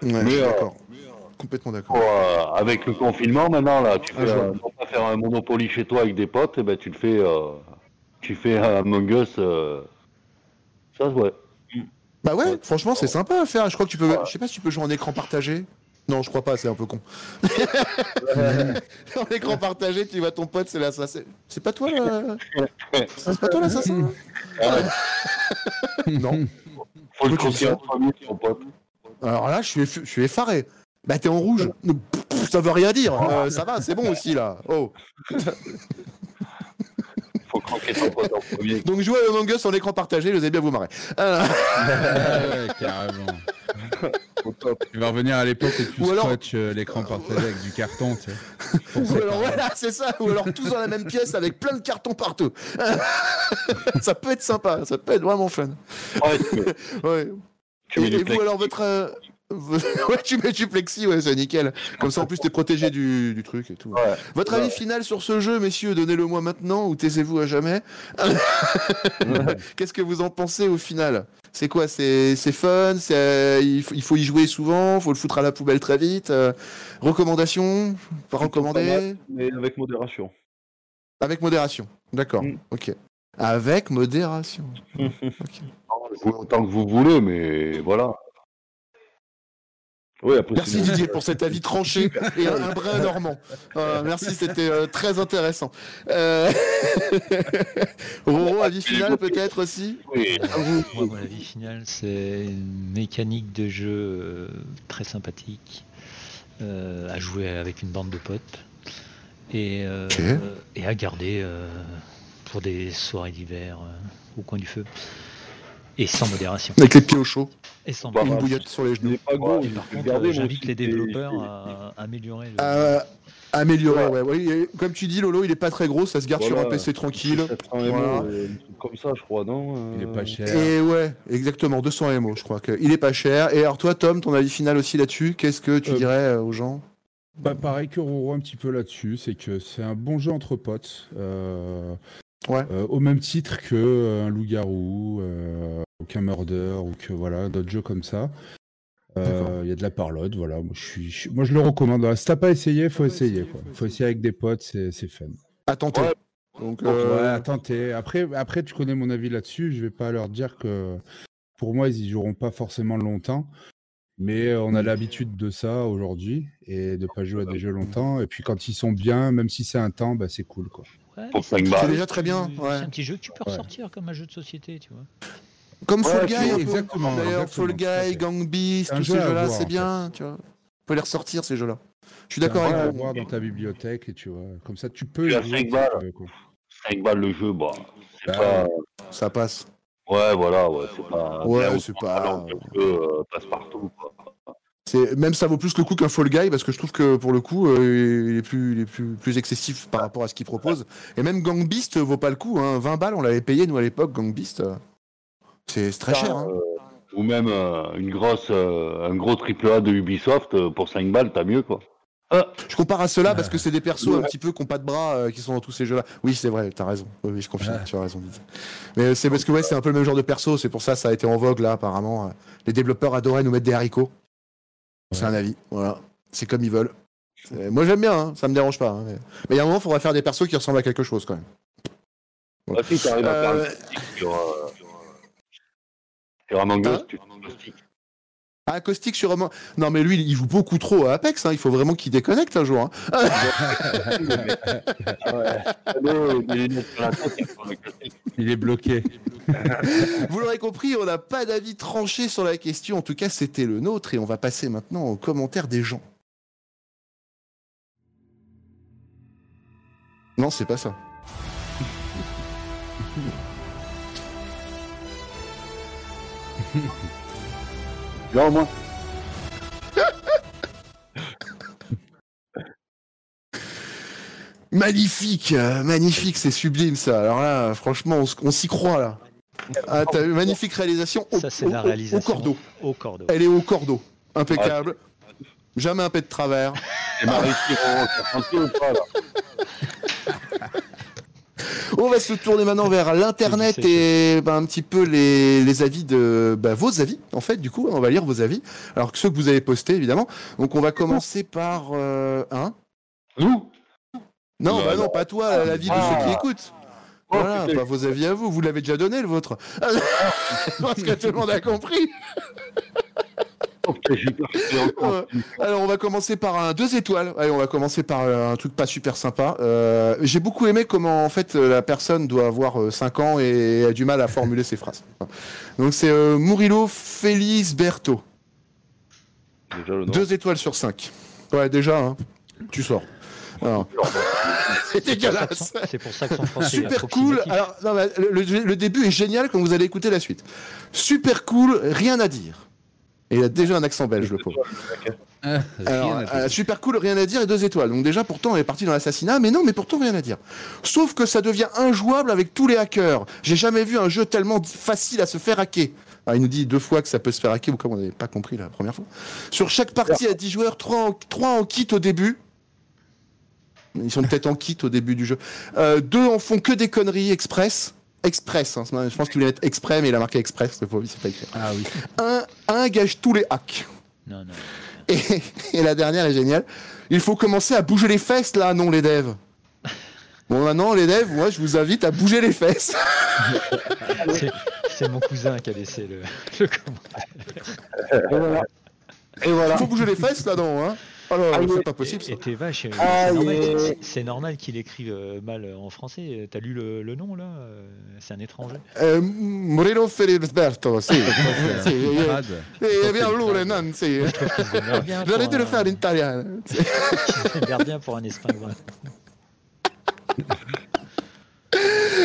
Ouais, Mais, euh, d'accord. Complètement d'accord. Pour, euh, avec le confinement maintenant, là, tu Ah, fais, je euh, pour pas faire un Monopoly chez toi avec des potes, eh ben, tu le fais, euh, tu fais un Among Us, euh, ça, ouais. Bah ouais, franchement c'est sympa à faire. Je crois que tu peux, je sais pas si tu peux jouer en écran partagé. Non, je crois pas, c'est un peu con. <laughs> en écran partagé, tu vois ton pote, c'est l'assassin. C'est pas toi là C'est pas toi l'assassin là <laughs> Non. Faut le croquer en famille, ton pote. Alors là, je suis, eff- je suis effaré. Bah t'es en rouge. Pff, Ça veut rien dire. Euh, ça va, c'est bon aussi là. Oh. <laughs> Faut croquer ton pote en premier. Donc jouer à Among Us en écran partagé, vous allez bien vous marrer. Euh, ouais, carrément. Tu vas revenir à l'époque où tu Ou alors- scotches euh, l'écran partagé avec du carton, tu sais. Ou alors voilà, c'est ça. Ou alors tous dans la même pièce avec plein de cartons partout. <laughs> ça peut être sympa. Ça peut être vraiment fun. Ouais, <laughs> tu mets- Et, mets du et vous alors votre euh, <laughs> ouais tu mets du plexi ouais c'est nickel. Comme ça en plus t'es protégé du, du truc et tout. Ouais. votre avis final sur ce jeu messieurs donnez-le moi maintenant ou taisez-vous à jamais. <laughs> Qu'est-ce que vous en pensez au final? C'est quoi? C'est fun? C'est euh, il, faut, il faut y jouer souvent? Faut le foutre à la poubelle très vite? Euh, recommandation? Pas recommandé? Mais avec modération. avec modération. D'accord. Mm. ok. Avec modération <laughs> Jouez autant que vous voulez, mais voilà. Oui, après, Merci Didier pour cet avis tranché <laughs> et un, brin normand. Euh, merci, c'était euh, très intéressant. Euh... <laughs> Roro, avis final peut-être aussi Oui. Moi, mon avis final, c'est une mécanique de jeu très sympathique euh, à jouer avec une bande de potes et, à garder euh, pour des soirées d'hiver euh, au coin du feu et sans modération. Avec les pieds au chaud, Et sans Bah, une bouillotte sur les Il genoux. est pas gros, Et il par contre, euh, j'invite les développeurs à améliorer le Euh, améliorer, ouais. Comme tu dis, Lolo, il est pas très gros, ça se garde sur un. PC tranquille. 700 MO, Voilà. euh, comme ça, je crois, non Il est Euh, pas cher. Et ouais, exactement, 200 MO, je crois que il est pas cher. Et alors toi, Tom, ton avis final aussi là-dessus Qu'est-ce que tu Euh, dirais euh, aux gens? Bah, pareil que Roro un petit peu là-dessus, c'est que c'est un bon jeu entre potes. euh, Ouais. euh, au même titre que euh, un loup-garou, euh, qu'un murder, ou que voilà, d'autres jeux comme ça. Euh, Il y a de la parlotte, voilà. Moi je, suis, je- moi, je le recommande. Si t'as pas essayé, faut essayer. Quoi. Faut essayer avec des potes, c'est c'est fun. Attendez. Ouais. Donc, Ouais, euh, attends, t'es- après, après, tu connais mon avis là-dessus. Je vais pas leur dire que pour moi, ils y joueront pas forcément longtemps. Mais on a l'habitude de ça aujourd'hui et de pas jouer à des jeux longtemps. Et puis quand ils sont bien, même si c'est un temps, bah, c'est cool. Quoi. Ouais, c'est 5 un balles. C'est petit déjà jeu très que bien, tu- ouais. C'est un petit jeu que tu peux Ouais. ressortir comme un jeu de société, tu vois. Comme Ouais, Fall Guy, exactement, D'ailleurs, Fall à Guy. Gang Beast, tous jeu ces à jeux-là, c'est en bien, tu vois. On peut les ressortir, ces jeux-là. Je suis d'accord avec à voir dans ta bibliothèque et tu vois, comme ça tu peux cinq si balles. tu veux, quoi. 5 balles le jeu, bah. Bah, pas. Ça passe. Ouais, voilà, ouais, c'est pas. Ouais, c'est pas- euh, passe partout, même ça vaut plus le coup qu'un Fall Guy parce que je trouve que pour le coup euh, il est plus il est plus plus excessif par rapport à ce qu'il propose et même Gang Beast vaut pas le coup hein. 20 balles on l'avait payé nous à l'époque Gang Beast euh, c'est très cher hein. Euh, ou même euh, une grosse, euh, un gros triple A de Ubisoft euh, pour 5 balles, t'as mieux, quoi. Je compare à ceux-là parce que c'est des persos un petit peu qui ont pas de bras euh, qui sont dans tous ces jeux-là. Oui, c'est vrai, t'as raison. Oui, oui, je confirme, Ouais. tu as raison. Mais c'est parce que ouais, c'est un peu le même genre de perso, c'est pour ça que ça a été en vogue là apparemment. Les développeurs adoraient nous mettre des haricots. C'est un avis, voilà. C'est comme ils veulent. Moi j'aime bien, hein, ça me dérange pas. hein, mais mais il y a un moment, il faudra faire des persos qui ressemblent à quelque chose quand même. Bah, si t'arrives à faire un sur, euh, sur Among Us, Hein tu. Ah, Caustic sur. Non, mais lui, il joue beaucoup trop à Apex. hein, Il faut vraiment qu'il déconnecte un jour. hein. <laughs> Il est bloqué. <laughs> Vous l'aurez compris, on n'a pas d'avis tranché sur la question. En tout cas, c'était le nôtre. Et on va passer maintenant aux commentaires des gens. Non, c'est pas ça. <laughs> Moi. <laughs> Magnifique, euh, magnifique, c'est sublime ça. Alors là, franchement, on, s'y croit là. Ah, t'as une magnifique réalisation au, Ça, au- la réalisation. au cordeau. Au cordeau. Elle est au cordeau. Impeccable. Jamais un pet de travers. <laughs> C'est Marie t'as senti ou pas, là On va se tourner maintenant vers l'internet et bah, un petit peu les, les avis de bah, vos avis en fait du coup on va lire vos avis. Alors que ceux que vous avez postés évidemment. Donc on va commencer par euh, un. Nous? Non Non, bah non pas toi l'avis de Ah. ceux qui écoutent. Oh, voilà pas vos avis à vous. Vous l'avez déjà donné le vôtre. <laughs> Je pense que tout le monde a compris <laughs> Alors on va commencer par un deux étoiles. Allez, on va commencer par euh, un truc pas super sympa. Euh, J'ai beaucoup aimé comment en fait euh, la personne doit avoir 5 ans et a du mal à formuler ses phrases. Donc c'est euh, Murilo Felisberto. Déjà le nom. Deux étoiles sur 5. Ouais déjà, hein, tu sors. Alors, c'est <laughs> C'est pour ça que dégueulasse. C'est pour ça que son français est Super cool. Alors, non, le début est génial quand vous allez écouter la suite. Super cool, rien à dire. Et il a déjà un accent belge, le pauvre. Ah, Alors, rien à dire. euh, super cool, rien à dire et deux étoiles. Donc déjà, pourtant, on est parti dans l'assassinat, mais non, mais pourtant, rien à dire. Sauf que ça devient injouable avec tous les hackers. J'ai jamais vu un jeu tellement facile à se faire hacker. Alors, il nous dit deux fois que ça peut se faire hacker, ou comme on n'avait pas compris la première fois. Sur chaque partie à 10 joueurs, 3 en, trois en kit au début. Ils sont peut-être en kit au début du jeu. Euh, deux en font que des conneries express. Express, hein. je pense qu'il voulait mettre exprès, mais il a marqué express, c'est pas, c'est pas écrit. Ah oui. Un, un gage tous les hacks. Non, non. Et, et la dernière est géniale. Il faut commencer à bouger les fesses là, non les devs. Bon maintenant les devs, moi je vous invite à bouger les fesses. <laughs> C'est- mon cousin qui a laissé le, le commentaire. Et voilà. Et voilà. Il faut bouger les fesses là non hein. Alors Ah, c'est pas possible ça. Et t'es vache, euh, Ah, c'est normal, qu'il écrive euh, mal euh, en français. T'as lu le, le nom là C'est un étranger. Euh, Moreno Felisberto, si. eh, Brad. eh, bien lourd, non, si. <laughs> Pour de le faire en italien. <laughs> Bien pour un espagnol. <laughs>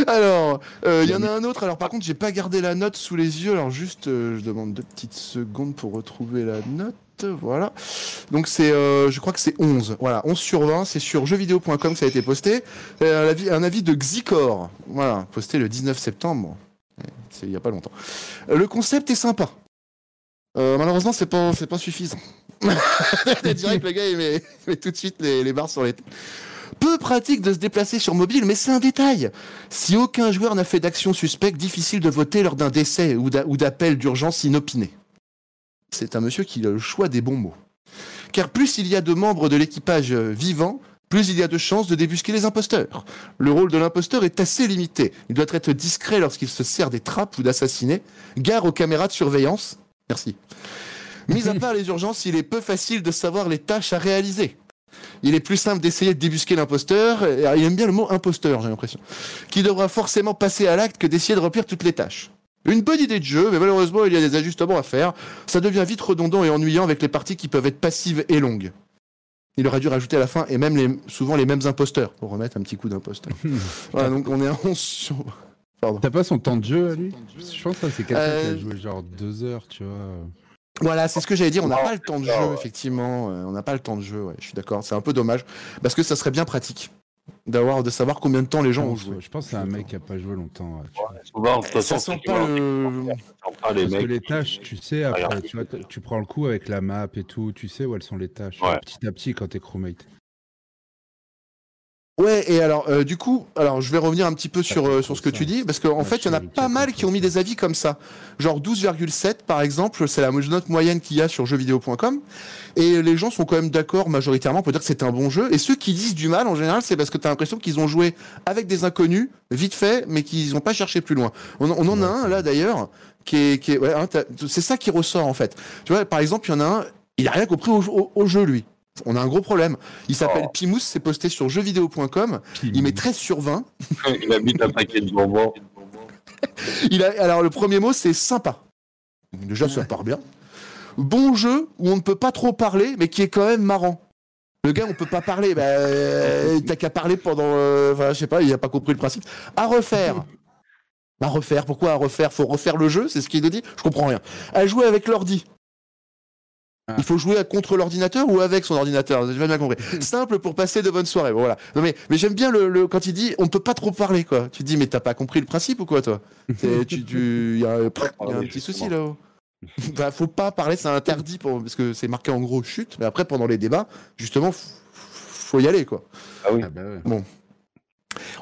Alors, euh, il y en a un autre. Alors, par contre, j'ai pas gardé la note sous les yeux. Alors, juste, euh, je demande deux petites secondes pour retrouver la note. Voilà. Donc, c'est, euh, je crois que c'est 11. Voilà, 11 sur 20. C'est sur jeuxvideo.com que ça a été posté. Un, avis, de Xicor. Voilà, posté le 19 septembre. C'est il y a pas longtemps. Euh, le concept est sympa. Euh, malheureusement, c'est pas, c'est pas suffisant. <laughs> Direct, le gars, il met, tout de suite les, barres sur les. Peu pratique de se déplacer sur mobile, mais c'est un détail. Si aucun joueur n'a fait d'action suspecte, difficile de voter lors d'un décès ou d'appel d'urgence inopiné. C'est un monsieur qui a le choix des bons mots. Car plus il y a de membres de l'équipage vivants, plus il y a de chances de débusquer les imposteurs. Le rôle de l'imposteur est assez limité. Il doit être discret lorsqu'il se sert des trappes ou d'assassiner. Gare aux caméras de surveillance. Merci. Mis à part les urgences, il est peu facile de savoir les tâches à réaliser. Il est plus simple d'essayer de débusquer l'imposteur, et il aime bien le mot imposteur, j'ai l'impression, qui devra forcément passer à l'acte que d'essayer de remplir toutes les tâches. Une bonne idée de jeu, mais malheureusement il y a des ajustements à faire. Ça devient vite redondant et ennuyant avec les parties qui peuvent être passives et longues. Il aurait dû rajouter à la fin, et même les, souvent les mêmes imposteurs, pour remettre un petit coup d'imposteur. <laughs> voilà, donc on est à 11 sur... Pardon. T'as pas son temps de jeu à lui Je pense que ça, c'est quelqu'un qui Euh, a joué genre deux heures, tu vois. Voilà, c'est ce que j'allais dire. On n'a pas le temps de jeu, effectivement. Euh, on n'a pas le temps de jeu. Ouais, je suis d'accord. C'est un peu dommage parce que ça serait bien pratique d'avoir de savoir combien de temps les gens ont joué. Je pense que c'est un mec qui a pas joué longtemps. ouais, tu vois. Souvent, de toute Ça sent pas le. les Parce que les tâches, tu sais, après, tu, vois, tu prends le coup avec la map et tout, tu sais où elles sont les tâches. Ouais. Petit à petit quand t'es crewmate. Ouais, et alors, euh, du coup, alors je vais revenir un petit peu sur, euh, sur ce que tu dis, parce qu'en Ouais, fait, il y en a pas mal qui ont mis des avis comme ça. Genre 12,7 par exemple, c'est la note moyenne qu'il y a sur jeuxvideo.com. Et les gens sont quand même d'accord majoritairement pour dire que c'est un bon jeu. Et ceux qui disent du mal, en général, c'est parce que tu as l'impression qu'ils ont joué avec des inconnus, vite fait, mais qu'ils n'ont pas cherché plus loin. On, on en a un là d'ailleurs, qui est. Qui est ouais, hein, c'est ça qui ressort en fait. Tu vois, par exemple, il y en a un, il a rien compris au, au- au jeu lui. On a un gros problème. Il s'appelle Oh. Pimous, c'est posté sur jeuxvideo.com. Il met 13 sur 20. <laughs> Il habite un paquet de bonbons. Il a, alors le premier mot c'est sympa. Déjà ça part bien. Bon jeu où on ne peut pas trop parler mais qui est quand même marrant. Le gars on peut pas parler, bah euh, t'as qu'à parler pendant, euh, enfin je sais pas, il a pas compris le principe. À refaire. À refaire, pourquoi à refaire? Faut refaire le jeu, c'est ce qu'il nous dit Je comprends rien. À jouer avec l'ordi. Ah. Il faut jouer contre l'ordinateur ou avec son ordinateur, j'ai bien compris. <laughs> Simple pour passer de bonnes soirées, bon, voilà. Non mais, mais j'aime bien le, le- quand il dit on peut pas trop parler quoi. Tu te dis mais t'as pas compris le principe ou quoi toi? C'est- <laughs> tu, tu, y a, y a un petit souci là-haut. <laughs> bah, faut pas parler, c'est interdit pour, parce que c'est marqué en gros chute, mais après pendant les débats, justement, faut y aller quoi. Ah oui. Ah bah ouais.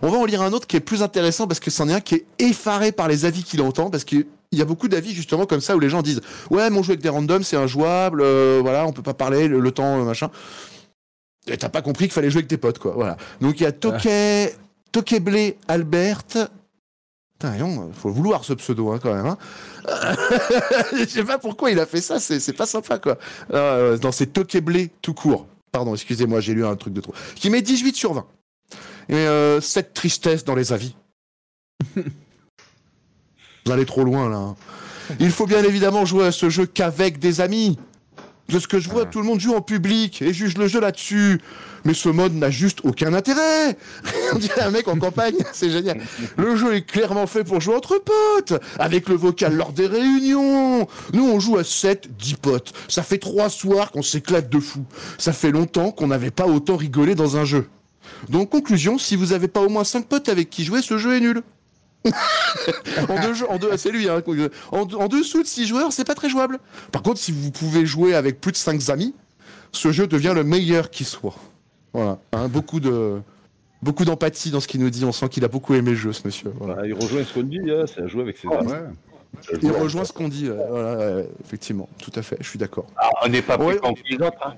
On va en lire un autre qui est plus intéressant parce que c'en est un qui est effaré par les avis qu'il entend parce qu'il y a beaucoup d'avis justement comme ça où les gens disent ouais mon jeu avec des randoms c'est injouable, euh, voilà on peut pas parler le, le temps euh, machin. Et t'as pas compris qu'il fallait jouer avec tes potes quoi, voilà. Donc il y a Toke, Tokeblé Albert. Putain, faut vouloir ce pseudo hein, quand même. Hein. <laughs> Je sais pas pourquoi il a fait ça, c'est pas sympa quoi. Euh, non, c'est Tokeblé tout court. Pardon, excusez-moi, j'ai lu un truc de trop. Qui met 18 sur 20. Et euh, cette tristesse dans les avis. <laughs> Vous allez trop loin là. hein. Il faut bien évidemment jouer à ce jeu qu'avec des amis. De ce que je vois, tout le monde joue en public et juge le jeu là-dessus. Mais ce mode n'a juste aucun intérêt. On dirait un mec en campagne, <laughs> c'est génial. Le jeu est clairement fait pour jouer entre potes, avec le vocal lors des réunions. Nous, on joue à 7, 10 potes. Ça fait trois soirs qu'on s'éclate de fou. Ça fait longtemps qu'on n'avait pas autant rigolé dans un jeu. Donc, conclusion, si vous avez pas au moins 5 potes avec qui jouer, ce jeu est nul. En deux en deux, ah, c'est lui, hein. en, en dessous de 6 joueurs, c'est pas très jouable. Par contre, si vous pouvez jouer avec plus de 5 amis, ce jeu devient le meilleur qui soit. Voilà, hein, beaucoup de beaucoup d'empathie dans ce qu'il nous dit. On sent qu'il a beaucoup aimé le jeu, ce monsieur. Voilà. Voilà, il rejoint ce qu'on dit, hein, c'est à jouer avec ses amis. Ouais. C'est à Il rejoint ce qu'on dit. voilà, ouais, effectivement, tout à fait. Je suis d'accord. Ah, on n'est pas Ouais. plus con que les autres. hein.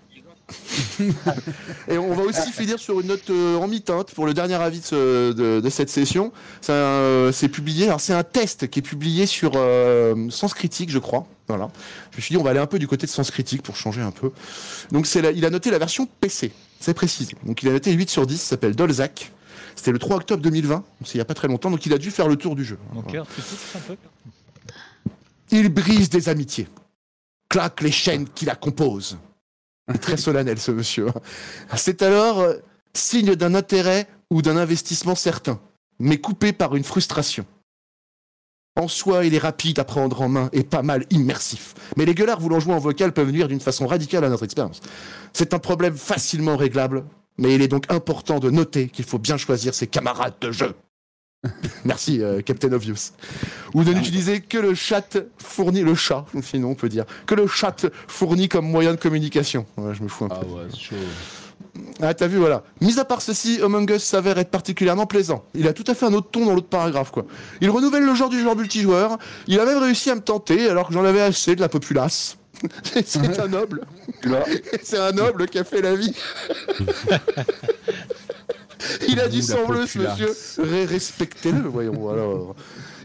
<laughs> Et on va aussi finir sur une note euh, en mi-teinte pour le dernier avis de, ce- de- de cette session. C'est C'est publié. Alors c'est un test qui est publié sur euh, Sens Critique, je crois. Voilà. Je me suis dit on va aller un peu du côté de Sens Critique pour changer un peu. Donc la- il a noté la version PC. C'est précisé. Donc il a noté 8 sur 10. Ça s'appelle Dolzak. C'était le 3 octobre 2020. donc C'est il y a pas très longtemps. Donc il a dû faire le tour du jeu. Mon cœur. Il brise des amitiés, claque les chaînes qui la composent. <laughs> Très solennel ce monsieur. C'est alors euh, signe d'un intérêt ou d'un investissement certain, mais coupé par une frustration. En soi, il est rapide à prendre en main et pas mal immersif. Mais les gueulards voulant jouer en vocal peuvent nuire d'une façon radicale à notre expérience. C'est un problème facilement réglable, mais il est donc important de noter qu'il faut bien choisir ses camarades de jeu. <laughs> Merci, euh, Captain Obvious. Ou de n'utiliser que le chat fourni, le chat, sinon on peut dire, que le chat fournit comme moyen de communication. Ouais, je me fous un peu. Ah ouais, c'est chaud. Ah, t'as vu, voilà. Mis à part ceci, Among Us s'avère être particulièrement plaisant. Il a tout à fait un autre ton dans l'autre paragraphe, quoi. Il renouvelle le genre du genre multijoueur. Il a même réussi à me tenter, alors que j'en avais assez de la populace. <laughs> C'est- un noble. <laughs> C'est un noble qui a fait la vie. <laughs> Il a du sang bleu, ce monsieur. Respectez-le, voyons. Alors.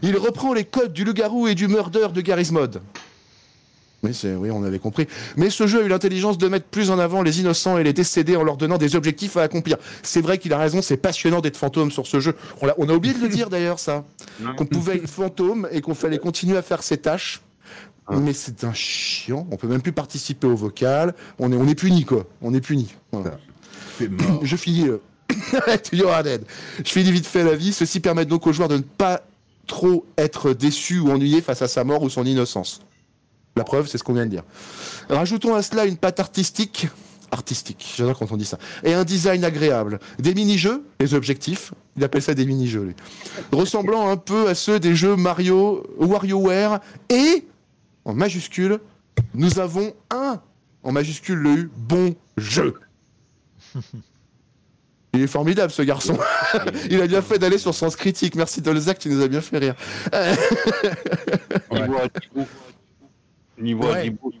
Il reprend les codes du loup-garou et du murder de Garry's Mod. Oui, c'est, oui, on avait compris. Mais ce jeu a eu l'intelligence de mettre plus en avant les innocents et les décédés en leur donnant des objectifs à accomplir. C'est vrai qu'il a raison, c'est passionnant d'être fantôme sur ce jeu. On, a oublié de le dire d'ailleurs, ça. Qu'on pouvait être fantôme et qu'on fallait continuer à faire ses tâches. Mais c'est un chiant. On peut même plus participer au vocal. On est, on est puni, quoi. On est puni. Voilà. Je finis. <laughs> are dead. Je finis vite fait la vie. Ceci permet donc aux joueurs de ne pas trop être déçus ou ennuyés face à sa mort ou son innocence. La preuve, c'est ce qu'on vient de dire. Rajoutons à cela une patte artistique. Artistique, j'adore quand on dit ça. Et un design agréable. Des mini-jeux, les objectifs, il appelle ça des mini-jeux. Ressemblant un peu à ceux des jeux Mario, WarioWare. Et, en majuscule, nous avons un, en majuscule le U, bon jeu. <laughs> Il est formidable ce garçon. <laughs> Il a bien fait d'aller sur Sens Critique. Merci Dolzac, tu nous as bien fait rire. Ouais. niveau Thibaut. Niveau Ouais. Thibaut,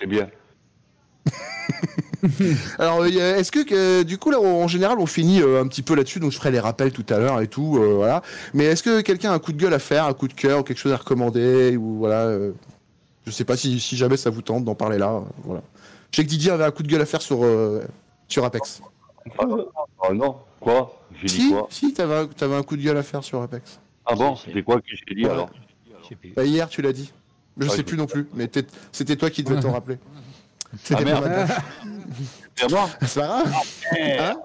c'est bien. <laughs> Alors, euh, est-ce que, du coup, là, en général, on finit euh, un petit peu là-dessus, donc je ferai les rappels tout à l'heure et tout, euh, voilà. Mais est-ce que quelqu'un a un coup de gueule à faire, un coup de cœur, ou quelque chose à recommander, ou voilà. euh, je sais pas si, si jamais ça vous tente d'en parler là, euh, voilà. Je sais que Didier avait un coup de gueule à faire sur, euh, sur Apex. Ah, ah, non, quoi J'ai dit Si, quoi si, t'avais un, t'avais un coup de gueule à faire sur Apex. Ah bon, c'était quoi que j'ai dit Ouais. alors sais. Bah, hier, tu l'as dit. Je Ouais, sais je- plus non plus, mais t'es- c'était toi qui devais t'en <laughs> rappeler. Ah C'était merde pas mal. C'est moi C'est pas grave. Hein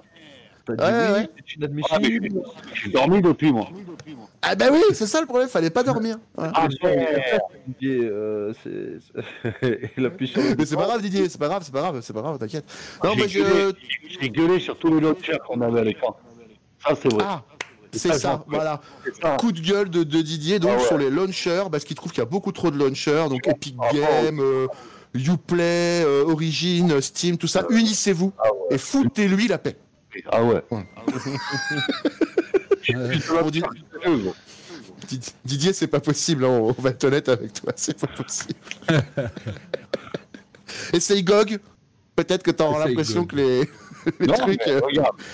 T'as dit Ouais, oui, ouais. c'est inadmissible. Ah, mais J'ai dormi depuis moi. Ah bah oui, c'est ça le problème, fallait pas dormir. Voilà. Ah, Didier, euh, c'est- <laughs> Mais c'est pas grave Didier, c'est pas grave, c'est pas grave, c'est pas grave, t'inquiète. Non, J'ai je... gueulé, j'ai gueulé sur tous les launchers qu'on avait à l'écran. Ça, c'est vrai. Ah, C'est ça, voilà. Ça. Coup de gueule de, de Didier, donc Ah ouais. sur les launchers, parce qu'il trouve qu'il y a beaucoup trop de launchers, donc Epic Ah bon. Games, euh, Uplay, euh, Origin, Steam, tout ça, unissez-vous Ah ouais. et foutez-lui la paix. Ah ouais. <laughs> Didier, c'est pas possible, hein, on va être honnête avec toi, <laughs> c'est pas possible. Essaye GOG, peut-être que t'auras l'impression que les, <laughs> les Non, trucs euh,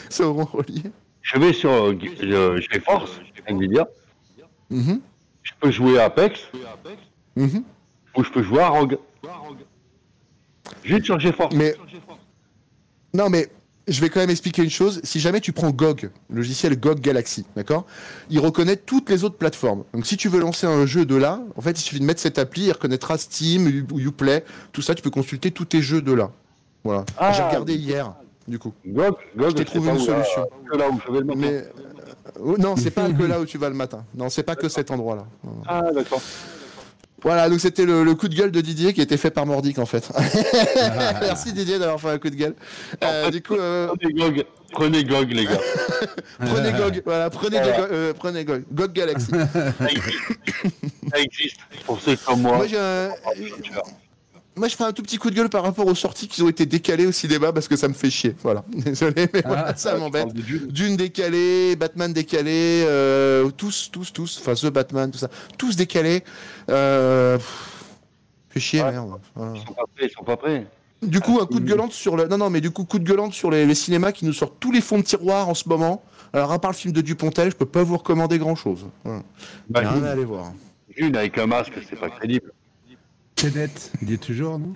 seront reliés. je vais sur euh, euh, GeForce, Nvidia, Mhm, je peux jouer à Apex, mhm. ou je peux jouer à Rogue. Juste sur GeForce. Mais non, mais je vais quand même expliquer une chose. Si jamais tu prends GOG, le logiciel GOG Galaxy, d'accord, il reconnaît toutes les autres plateformes. Donc si tu veux lancer un jeu de là, en fait, il suffit de mettre cette appli, il reconnaîtra Steam U- ou Uplay, tout ça. Tu peux consulter tous tes jeux de là. Voilà. Ah. J'ai regardé hier, du coup. GOG, GOG, Je t'ai trouvé une là, solution. que là où je vais le matin. Mais euh, oh, non, c'est pas <laughs> que là où tu vas le matin. Non, c'est pas que cet endroit-là. Ah, d'accord. Voilà, donc c'était le, le coup de gueule de Didier qui a été fait par Mordic en fait. <laughs> Merci Didier d'avoir fait un coup de gueule. Euh, du coup, euh, Prenez GOG, prenez GOG, les gars. <laughs> prenez GOG, voilà, prenez, go- euh, prenez GOG, GOG Galaxy. Ça existe. Ça existe. Pour ceux comme moi. Moi, j'ai un- Moi, je ferai un tout petit coup de gueule par rapport aux sorties qui ont été décalées au cinéma parce que ça me fait chier. Voilà, <laughs> désolé, mais voilà, ça m'embête. parle de Dune. Dune décalé, Batman décalé, euh, tous, tous, tous, enfin The Batman, tout ça, tous décalés. Euh... Fait chier, Ouais. merde. Voilà. Ils sont pas prêts, ils sont pas prêts. Du coup, un coup de gueulante sur le. Non, non, mais du coup, coup de gueulante sur les, les cinémas qui nous sortent tous les fonds de tiroir en ce moment. Alors, à part le film de Dupontel, je peux pas vous recommander grand chose. Voilà. Bah, rien à aller voir. Dune avec un masque, c'est pas crédible. Tenet, il y est toujours, non?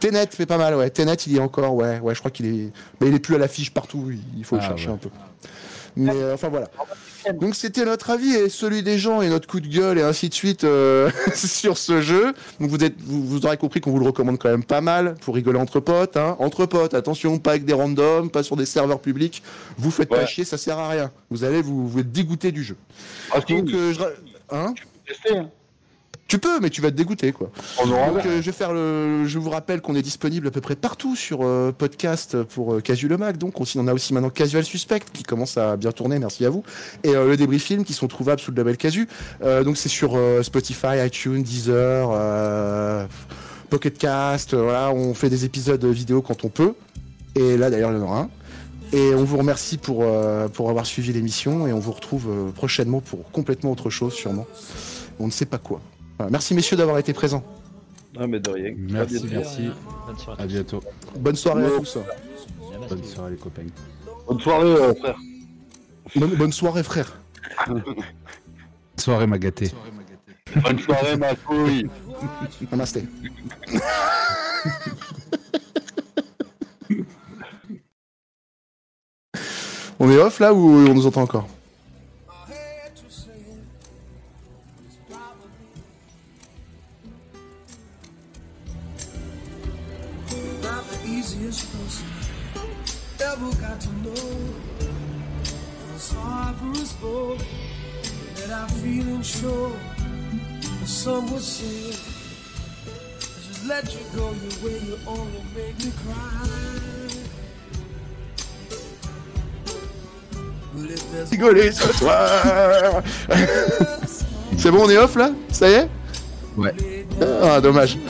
Tenet fait pas mal, ouais. Tenet, il y est encore, ouais, ouais, je crois qu'il est. Mais il est plus à l'affiche partout, il- faut le Ah, chercher ouais. un peu. Mais euh, enfin voilà. Donc c'était notre avis et celui des gens et notre coup de gueule et ainsi de suite euh, <laughs> sur ce jeu. Donc vous, êtes, vous, vous aurez compris qu'on vous le recommande quand même pas mal pour rigoler entre potes. Hein. Entre potes, attention, pas avec des randoms, pas sur des serveurs publics. Vous faites pas chier, ça sert à rien. Vous allez vous, vous dégoûté du jeu. Ah, Donc euh, je... hein? Tester, hein. Tu peux, mais tu vas te dégoûter quoi. On aura Donc, euh, je vais faire le. Je vous rappelle qu'on est disponible à peu près partout sur euh, podcast pour euh, Casu le Mac. Donc, on a aussi maintenant Casual Suspect qui commence à bien tourner, merci à vous. Et euh, le débris film qui sont trouvables sous le label Casu. Donc, c'est sur Spotify, iTunes, Deezer, Pocket Cast. voilà, on fait des épisodes vidéo quand on peut. Et là, d'ailleurs, il y en aura un. Et on vous remercie pour, euh, pour avoir suivi l'émission et on vous retrouve euh, prochainement pour complètement autre chose, sûrement. On ne sait pas quoi. Voilà. Merci messieurs d'avoir été présents. Ah, mais de rien. Merci, merci. Bonne soirée. À bientôt. Bonne soirée à tous. Bonne soirée les copains. Bonne soirée, euh, frère. Bonne, bonne soirée, frère. Soirée m'a gâté. Bonne soirée, ma couille. Namasté. <laughs> on est off là ou on nous entend encore? That I feel and sure. But some would say, I should let you go your way, you only make me cry. But if there's Rigoler ce soir <laughs> C'est bon, on est off là? Ça y est? Ouais. Ah, dommage. <laughs>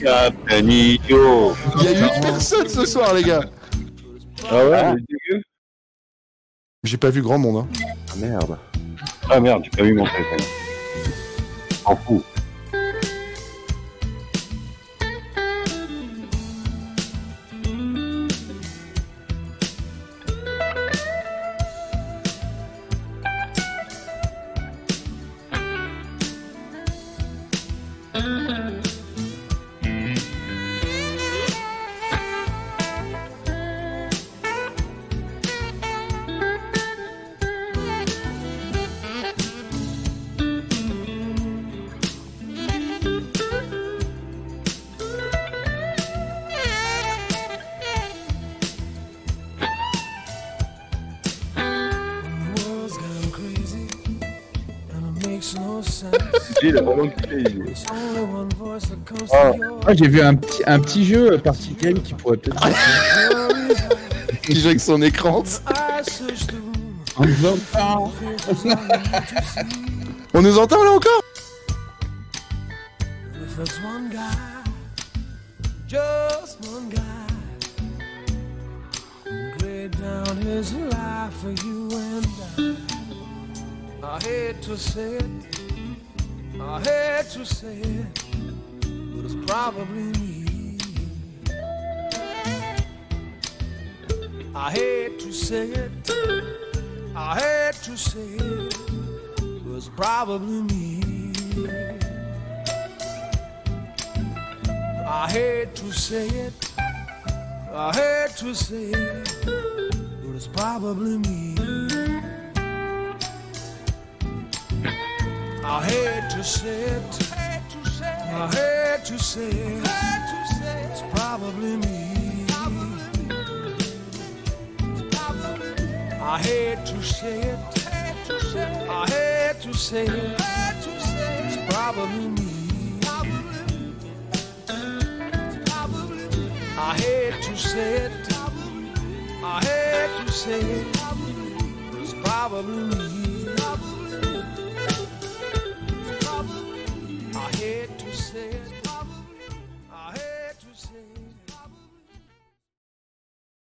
Il y a 8 personnes ce soir, les gars. Ah ouais, dégueu. J'ai pas vu grand monde. Hein. Ah merde. Ah merde, j'ai pas vu mon téléphone. En fou. J'ai vu un petit, un petit jeu party game qui pourrait peut-être. Qui joue <laughs> avec son écran. I search the room. En disant, ah, On nous entend là encore? If there's one guy, just one guy, who laid down his life for you and I. I hate to say it, I hate to say it, it's probably me. I hate to say it, I hate to say it, it's probably me. I hate to say it, I hate to say it, but it's probably me. I hate to say it, I hate to say it, it's probably me. I hate to say it, I hate to say it, it's probably me. I hate to say it. I hate to say it. It's probably me. says